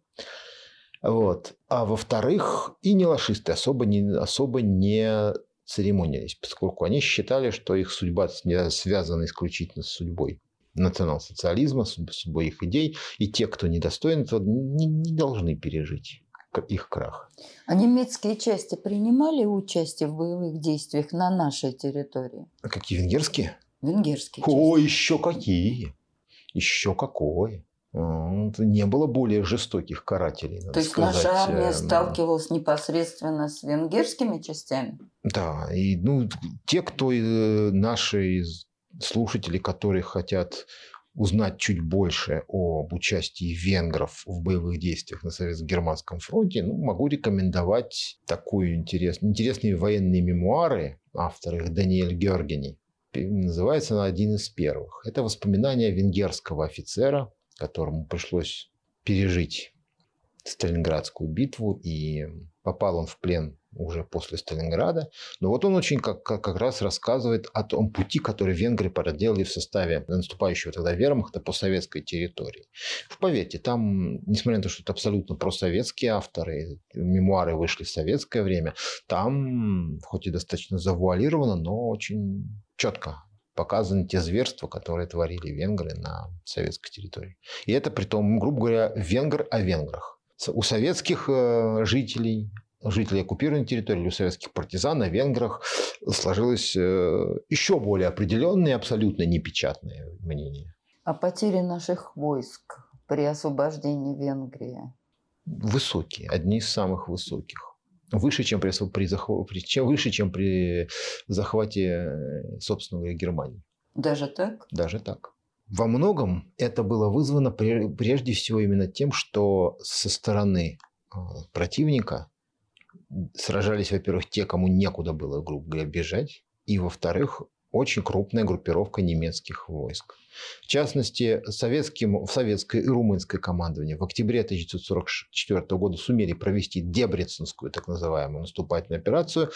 Вот. А во-вторых, и нелашисты особо не, особо не церемонились, поскольку они считали, что их судьба связана исключительно с судьбой национал-социализма, судьбой их идей, и те, кто недостоин этого, не, не должны пережить их крах. А немецкие части принимали участие в боевых действиях на нашей территории? А какие венгерские? Венгерские. О, еще какие! Еще какое! Не было более жестоких карателей. То есть сказать. наша армия сталкивалась непосредственно с венгерскими частями? Да, и ну, те, кто э, наши слушатели, которые хотят узнать чуть больше об участии венгров в боевых действиях на Советско-Германском фронте, ну, могу рекомендовать такую интерес... интересные военные мемуары автора их Даниэль Георгени. Называется она один из первых. Это воспоминания венгерского офицера, которому пришлось пережить Сталинградскую битву, и попал он в плен уже после Сталинграда. Но вот он очень как, как, как раз рассказывает о том пути, который венгры проделали в составе наступающего тогда вермахта по советской территории. Поверьте, там, несмотря на то, что это абсолютно просоветские авторы, мемуары вышли в советское время, там, хоть и достаточно завуалировано, но очень четко показаны те зверства, которые творили венгры на советской территории. И это при том, грубо говоря, венгр о венграх. У советских э, жителей жителей оккупированной территории, у советских партизан, о венграх сложилось э, еще более определенное, абсолютно непечатное мнение. О потере наших войск при освобождении Венгрии? Высокие, одни из самых высоких. Выше, чем при, при, при, чем, выше, чем при захвате, э, собственной Германии. Даже так? Даже так. Во многом это было вызвано прежде всего именно тем, что со стороны э, противника сражались, во-первых, те, кому некуда было, грубо говоря, бежать, и, во-вторых, очень крупная группировка немецких войск. В частности, советским, в советское и румынское командование в октябре 1944 года сумели провести Дебреценскую, так называемую, наступательную операцию,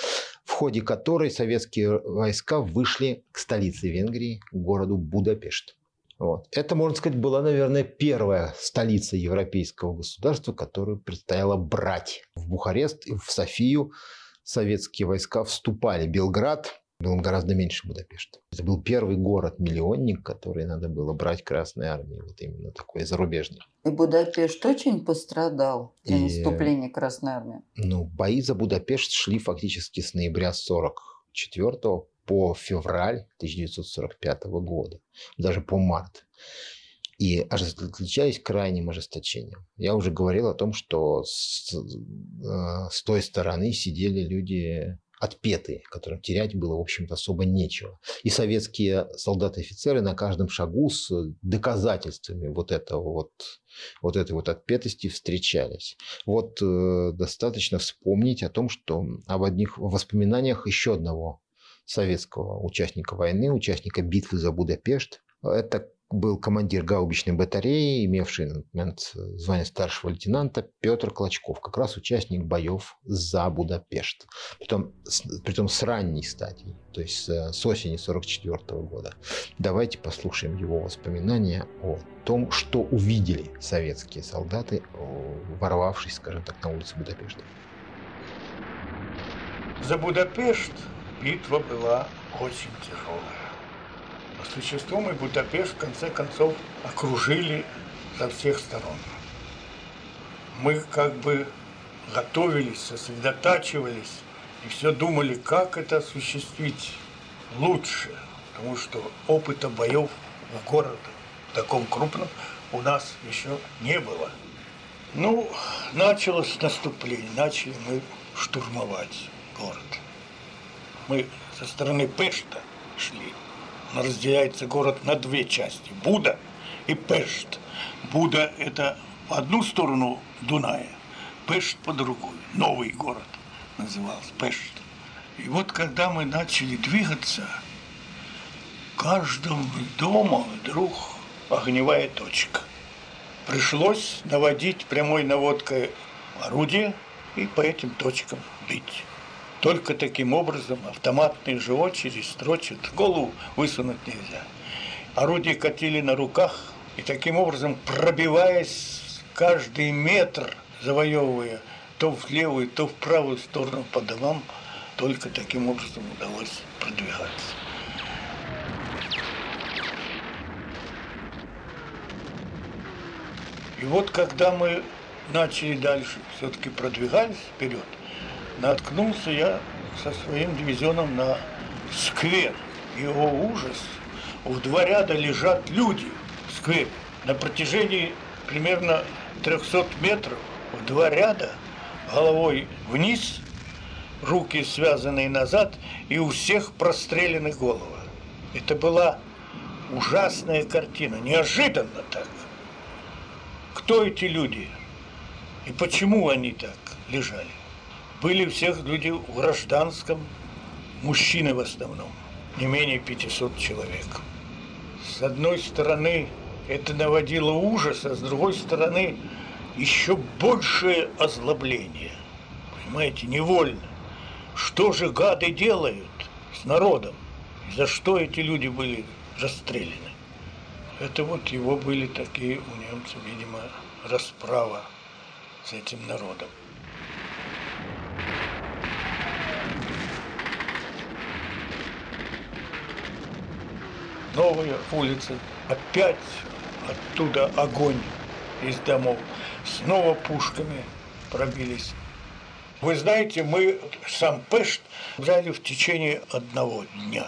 в ходе которой советские войска вышли к столице Венгрии, городу Будапешт. Вот. Это, можно сказать, была, наверное, первая столица европейского государства, которую предстояло брать. В Бухарест и в Софию советские войска вступали. Белград был гораздо меньше Будапешта. Это был первый город-миллионник, который надо было брать Красной Армии. Вот именно такой зарубежный. И Будапешт очень пострадал при и... наступлении Красной Армии. Ну, бои за Будапешт шли фактически с ноября 44 по февраль 1945 года, даже по март. И отличались крайним ожесточением. Я уже говорил о том, что с, э, с той стороны сидели люди отпетые, которым терять было, в общем-то, особо нечего. И советские солдаты-офицеры на каждом шагу с доказательствами вот этого вот, вот этой вот отпетости встречались. Вот э, достаточно вспомнить о том, что об одних воспоминаниях еще одного советского участника войны, участника битвы за Будапешт. Это был командир гаубичной батареи, имевший на момент звание старшего лейтенанта Петр Клочков, как раз участник боев за Будапешт. Притом, с, притом с ранней стадии, то есть с, с осени 1944 года. Давайте послушаем его воспоминания о том, что увидели советские солдаты, ворвавшись, скажем так, на улице Будапешта. За Будапешт битва была очень тяжелая. По существу мы Будапешт в конце концов окружили со всех сторон. Мы как бы готовились, сосредотачивались и все думали, как это осуществить лучше, потому что опыта боев в городе таком крупном у нас еще не было. Ну, началось наступление, начали мы штурмовать город мы со стороны Пешта шли. Разделяется город на две части. Буда и Пешт. Буда – это по одну сторону Дуная, Пешт по другую. Новый город назывался Пешт. И вот когда мы начали двигаться, в каждом дома вдруг огневая точка. Пришлось наводить прямой наводкой орудие и по этим точкам бить. Только таким образом автоматные же очереди строчат, голову высунуть нельзя. Орудие катили на руках, и таким образом, пробиваясь каждый метр, завоевывая то в левую, то в правую сторону по домам, только таким образом удалось продвигаться. И вот когда мы начали дальше, все-таки продвигались вперед, наткнулся я со своим дивизионом на сквер. Его ужас. В два ряда лежат люди в сквере. На протяжении примерно 300 метров в два ряда головой вниз, руки связанные назад, и у всех прострелены головы. Это была ужасная картина, неожиданно так. Кто эти люди? И почему они так лежали? Были всех люди в гражданском, мужчины в основном, не менее 500 человек. С одной стороны, это наводило ужас, а с другой стороны, еще большее озлобление. Понимаете, невольно. Что же гады делают с народом? За что эти люди были расстреляны? Это вот его были такие у немцев, видимо, расправа с этим народом. Новая улица. Опять оттуда огонь из домов. Снова пушками пробились. Вы знаете, мы сам Пешт взяли в течение одного дня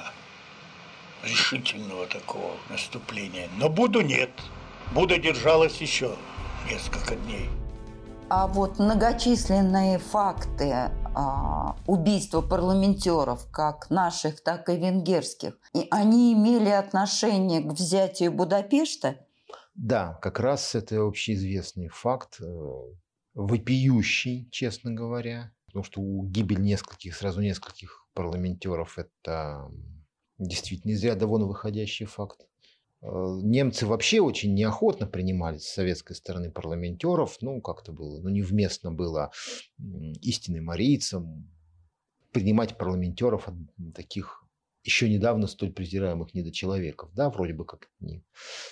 решительного такого наступления. Но Буду нет. Буда держалась еще несколько дней. А вот многочисленные факты убийства парламентеров, как наших, так и венгерских, и они имели отношение к взятию Будапешта? Да, как раз это общеизвестный факт, э, вопиющий, честно говоря, потому что у гибель нескольких, сразу нескольких парламентеров – это действительно из ряда вон выходящий факт. Э, немцы вообще очень неохотно принимали с советской стороны парламентеров. Ну, как-то было, ну, невместно было истинным арийцам принимать парламентеров от таких еще недавно столь презираемых недочеловеков, да, вроде бы как не.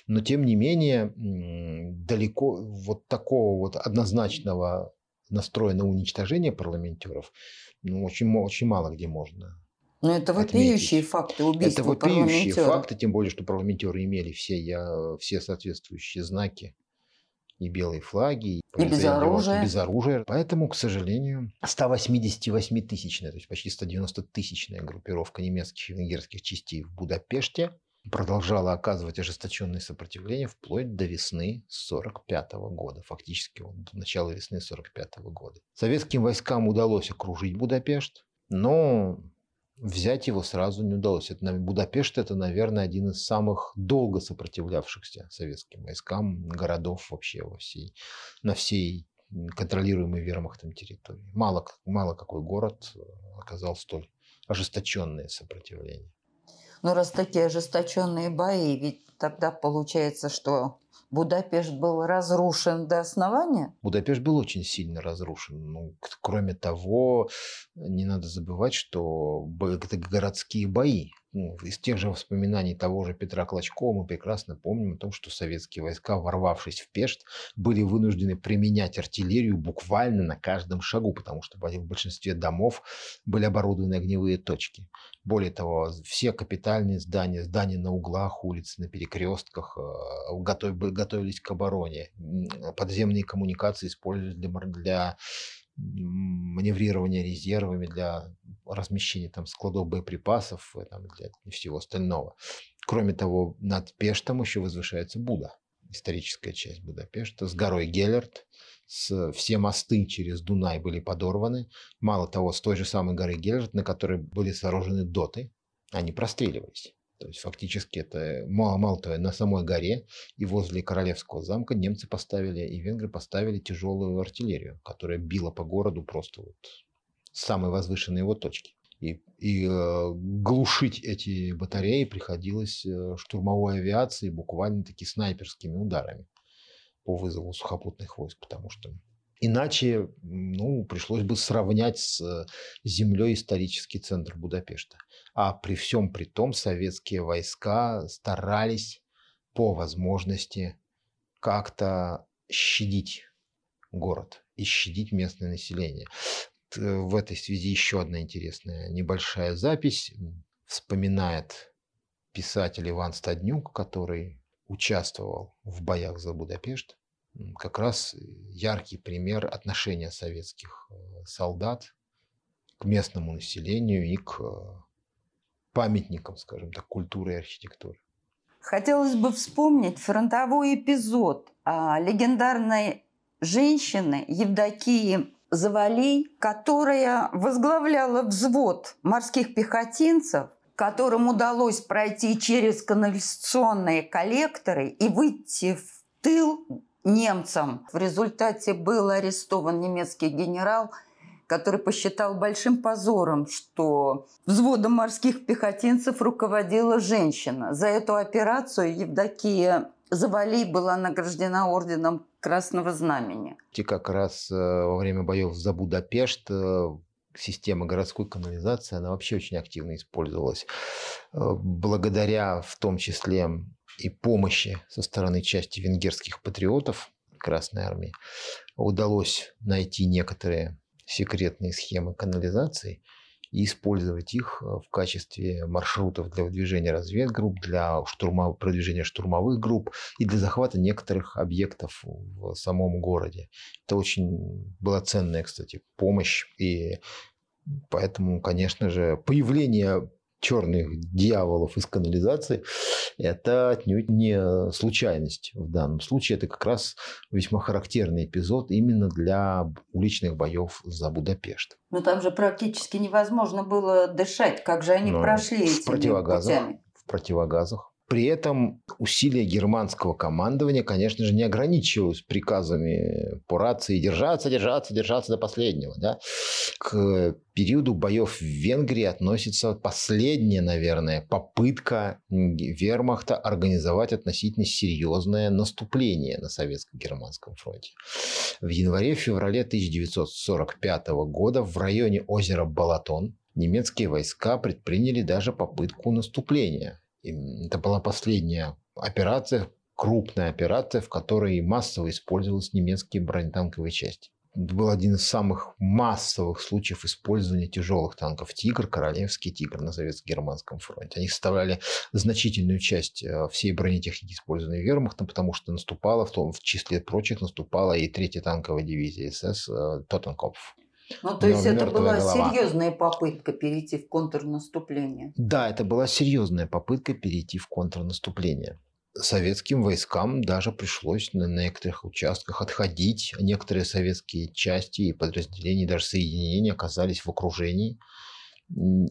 Но тем не менее, далеко вот такого вот однозначного настроя на уничтожение парламентеров, ну, очень, очень мало где можно но это вопиющие отметить. факты убийства Это вопиющие факты, тем более, что парламентеры имели все, я, все соответствующие знаки и белые флаги, и, без оружия. без оружия. Поэтому, к сожалению, 188-тысячная, то есть почти 190-тысячная группировка немецких и венгерских частей в Будапеште продолжала оказывать ожесточенное сопротивление вплоть до весны 1945 года, фактически до начала весны 1945 года. Советским войскам удалось окружить Будапешт, но взять его сразу не удалось. Это, Будапешт – это, наверное, один из самых долго сопротивлявшихся советским войскам городов вообще во всей, на всей контролируемой вермахтом территории. Мало, мало какой город э, оказал столь ожесточенное сопротивление. Ну, раз такие ожесточенные бои, ведь тогда получается, что Будапешт был разрушен до основания? Будапешт был очень сильно разрушен. Ну, кроме того, не надо забывать, что это городские бои. Ну, из тех же воспоминаний того же Петра Клочкова мы прекрасно помним о том, что советские войска, ворвавшись в Пешт, были вынуждены применять артиллерию буквально на каждом шагу, потому что в большинстве домов были оборудованы огневые точки. Более того, все капитальные здания, здания на углах улиц, на перекрестках э, готовились к обороне. Подземные коммуникации использовались для, для маневрирования резервами, для размещения там складов боеприпасов, и, там, для всего остального. Кроме того, над Пештом еще возвышается Буда, историческая часть Будапешта, с горой Геллерт, с, все мосты через Дунай были подорваны. Мало того, с той же самой горы Геллерт, на которой были сооружены доты, они простреливались. То есть фактически это мало, мало того, на самой горе и возле Королевского замка немцы поставили и венгры поставили тяжелую артиллерию, которая била по городу просто вот с самой возвышенной его точки. И, и э, глушить эти батареи приходилось э, штурмовой авиацией буквально-таки снайперскими ударами по вызову сухопутных войск, потому что иначе ну, пришлось бы сравнять с землей исторический центр Будапешта. А при всем при том советские войска старались по возможности как-то щадить город и щадить местное население. В этой связи еще одна интересная небольшая запись. Вспоминает писатель Иван Стаднюк, который участвовал в боях за Будапешт. Как раз яркий пример отношения советских э, солдат к местному населению и к памятникам, скажем так, культуры и архитектуры. Хотелось бы вспомнить фронтовой эпизод легендарной женщины Евдокии Завалей, которая возглавляла взвод морских пехотинцев, которым удалось пройти через канализационные коллекторы и выйти в тыл немцам. В результате был арестован немецкий генерал – который посчитал большим позором, что взводом морских пехотинцев руководила женщина. За эту операцию Евдокия Завалей была награждена орденом Красного Знамени. И как раз э, во время боев за Будапешт э, система городской канализации, она вообще очень активно использовалась. Э, благодаря в том числе и помощи со стороны части венгерских патриотов Красной Армии удалось найти некоторые секретные схемы канализации и использовать их э, в качестве маршрутов для выдвижения разведгрупп, для штурма, продвижения штурмовых групп и для захвата некоторых объектов в самом городе. Это очень была ценная, кстати, помощь. И поэтому, конечно же, появление черных дьяволов из канализации, это отнюдь не случайность в данном случае. Это как раз весьма характерный эпизод именно для уличных боев за Будапешт. Но там же практически невозможно было дышать. Как же они Но прошли в противогазах, путями? В противогазах. При этом усилия германского командования, конечно же, не ограничивались приказами по рации держаться, держаться, держаться до последнего. Да? К периоду боев в Венгрии относится последняя, наверное, попытка вермахта организовать относительно серьезное наступление на советско-германском фронте. В январе-феврале 1945 года в районе озера Балатон немецкие войска предприняли даже попытку наступления это была последняя операция, крупная операция, в которой массово использовались немецкие бронетанковые части. Это был один из самых массовых случаев использования тяжелых танков «Тигр», «Королевский тигр» на Советско-Германском фронте. Они составляли значительную часть э, всей бронетехники, использованной вермахтом, потому что наступала, в том в числе прочих, наступала и третья танковая дивизия СС э, «Тоттенкопф». Ну, то есть это была голова. серьезная попытка перейти в контрнаступление. Да, это была серьезная попытка перейти в контрнаступление. Советским войскам даже пришлось на некоторых участках отходить. Некоторые советские части и подразделения, даже соединения оказались в окружении.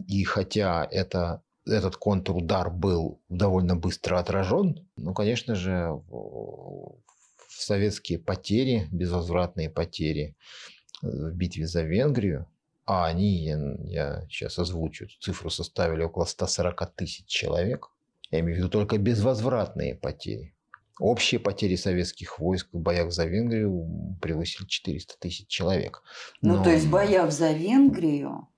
И хотя это, этот контрудар был довольно быстро отражен, ну, конечно же, советские потери, безвозвратные потери в битве за Венгрию, а они, я, я сейчас озвучу, цифру составили около 140 тысяч человек. Я имею в виду только безвозвратные потери. Общие потери советских войск в боях за Венгрию превысили 400 тысяч человек. Ну, Но... Ну, то есть в боях за Венгрию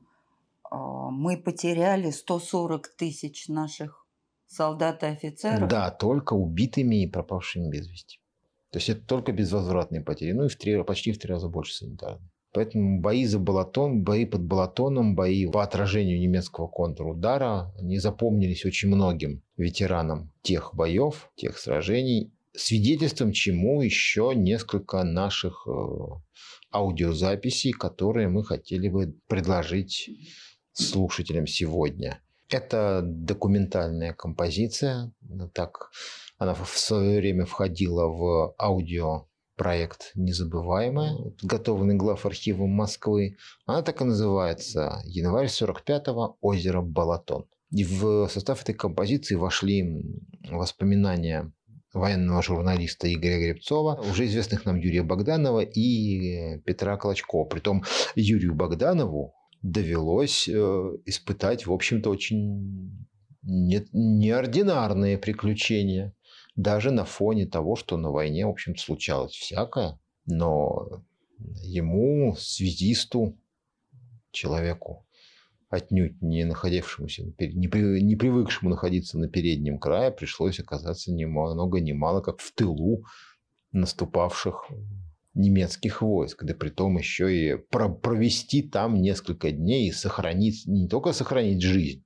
а, мы потеряли 140 тысяч наших солдат и офицеров? Да, только убитыми и пропавшими без вести. То есть это только безвозвратные потери. Ну и в три, почти в три раза больше санитарных. Поэтому бои за Балатон, бои под Балатоном, бои по отражению немецкого контрудара, они запомнились очень многим ветеранам тех боев, тех сражений, свидетельством чему еще несколько наших э, аудиозаписей, которые мы хотели бы предложить слушателям сегодня. Это документальная композиция, так она в свое время входила в аудио проект «Незабываемое», подготовленный глав архивом Москвы. Она так и называется «Январь 45-го. Озеро Балатон». И в состав этой композиции вошли воспоминания военного журналиста Игоря Гребцова, уже известных нам Юрия Богданова и Петра Клочкова. Притом Юрию Богданову довелось э, испытать, в общем-то, очень не, неординарные приключения. Даже на фоне того, что на войне, в общем случалось всякое. Но ему, связисту, человеку, отнюдь не находившемуся, не, при, не привыкшему находиться на переднем крае, пришлось оказаться ни много ни мало как в тылу наступавших немецких войск, да при том еще и провести там несколько дней и сохранить, не только сохранить жизнь,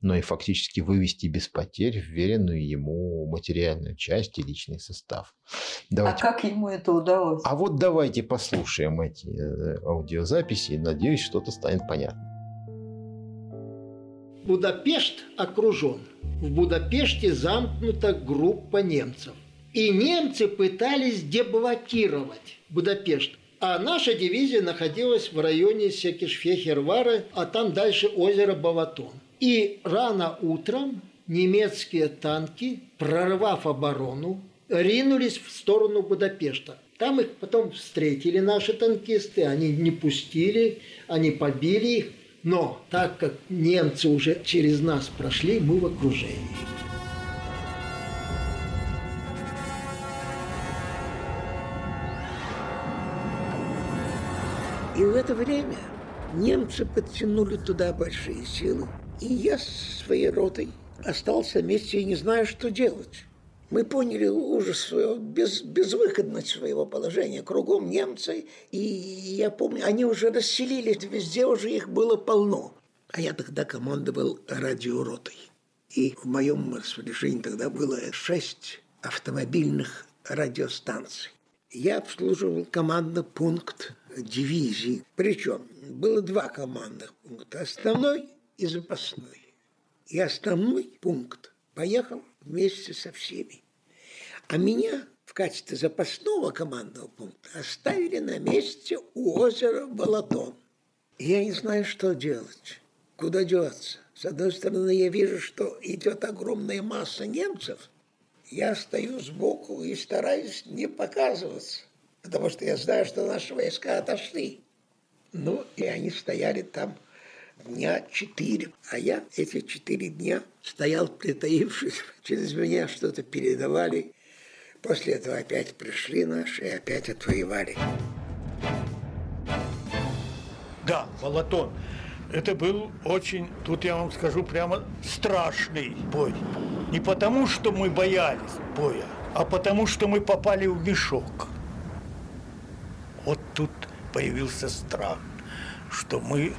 но и фактически вывести без потерь вверенную ему материальную часть и личный состав. Давайте... А как ему это удалось? А вот давайте послушаем эти э, аудиозаписи надеюсь, что-то станет понятно. Будапешт окружен. В Будапеште замкнута группа немцев. И немцы пытались деблокировать Будапешт. А наша дивизия находилась в районе Секишфехервара, а там дальше озеро Балатон. И рано утром немецкие танки, прорвав оборону, ринулись в сторону Будапешта. Там их потом встретили наши танкисты, они не пустили, они побили их. Но так как немцы уже через нас прошли, мы в окружении. И в это время немцы подтянули туда большие силы. И я с своей ротой остался вместе и не знаю, что делать. Мы поняли ужас своего, без, безвыходность своего положения. Кругом немцы, и я помню, они уже расселились, везде уже их было полно. А я тогда командовал радиоротой. И в моем распоряжении тогда было шесть автомобильных радиостанций. Я обслуживал командный пункт дивизии. Причем было два командных пункта. Основной и запасной. И основной пункт поехал вместе со всеми. А меня в качестве запасного командного пункта оставили на месте у озера Балатон. Я не знаю, что делать, куда деваться. С одной стороны, я вижу, что идет огромная масса немцев. Я стою сбоку и стараюсь не показываться потому что я знаю, что наши войска отошли. Ну, и они стояли там дня четыре. А я эти четыре дня стоял притаившись, [LAUGHS] через меня что-то передавали. После этого опять пришли наши и опять отвоевали. Да, Балатон. Это был очень, тут я вам скажу прямо, страшный бой. Не потому, что мы боялись боя, а потому, что мы попали в мешок. Вот тут появился страх, что мы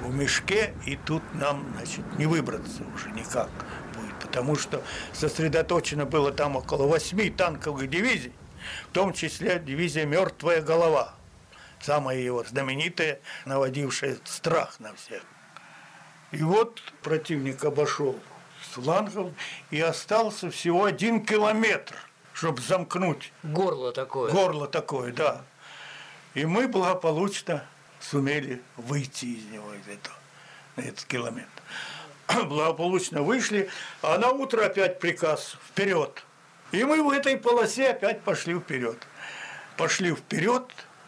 в мешке, и тут нам, значит, не выбраться уже никак будет, потому что сосредоточено было там около восьми танковых дивизий, в том числе дивизия «Мертвая голова», самая его знаменитая, наводившая страх на всех. И вот противник обошел с флангов и остался всего один километр, чтобы замкнуть. Горло такое. Горло такое, да. И мы благополучно сумели выйти из него, из этого, на этот километр. [CLEARS THROAT] Благополучно вышли, а на утро опять приказ вперед. И мы в этой полосе опять пошли вперед. Пошли вперед,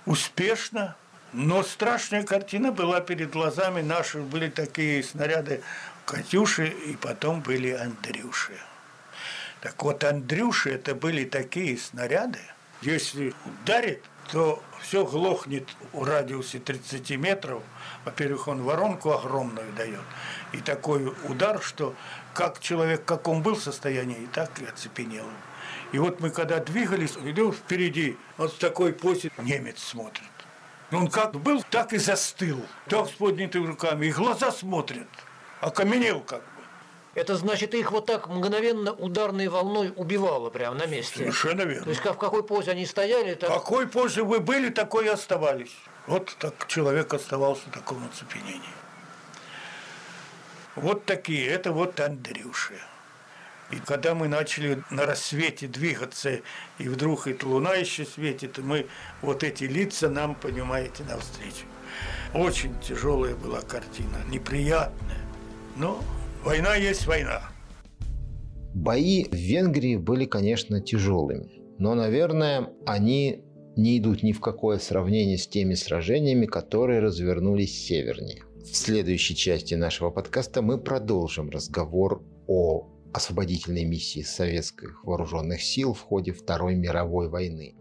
успешно, но страшная картина была перед глазами. Наши были такие снаряды Катюши, и потом были Андрюши. Так вот, Андрюши это были такие снаряды, если ударит, то все глохнет в радиусе 30 метров. Во-первых, он воронку огромную дает. И такой удар, что как человек в каком был состоянии, так и оцепенел. И вот мы когда двигались, идем впереди, вот в такой позе немец смотрит. Он как был, так и застыл. Так с поднятыми руками. И глаза смотрят. Окаменел как бы. Это значит, их вот так мгновенно ударной волной убивало прямо на месте. Совершенно верно. То есть как, в какой позе они стояли, так... В какой позе вы были, такой и оставались. Вот так человек оставался в таком оцепенении. Вот такие, это вот Андрюши. И когда мы начали на рассвете двигаться, и вдруг эта луна еще светит, и мы вот эти лица нам, понимаете, навстречу. Очень тяжелая была картина, неприятная. Но Война есть война. Бои в Венгрии были, конечно, тяжелыми. Но, наверное, они не идут ни в какое сравнение с теми сражениями, которые развернулись севернее. В следующей части нашего подкаста мы продолжим разговор о освободительной миссии советских вооруженных сил в ходе Второй мировой войны.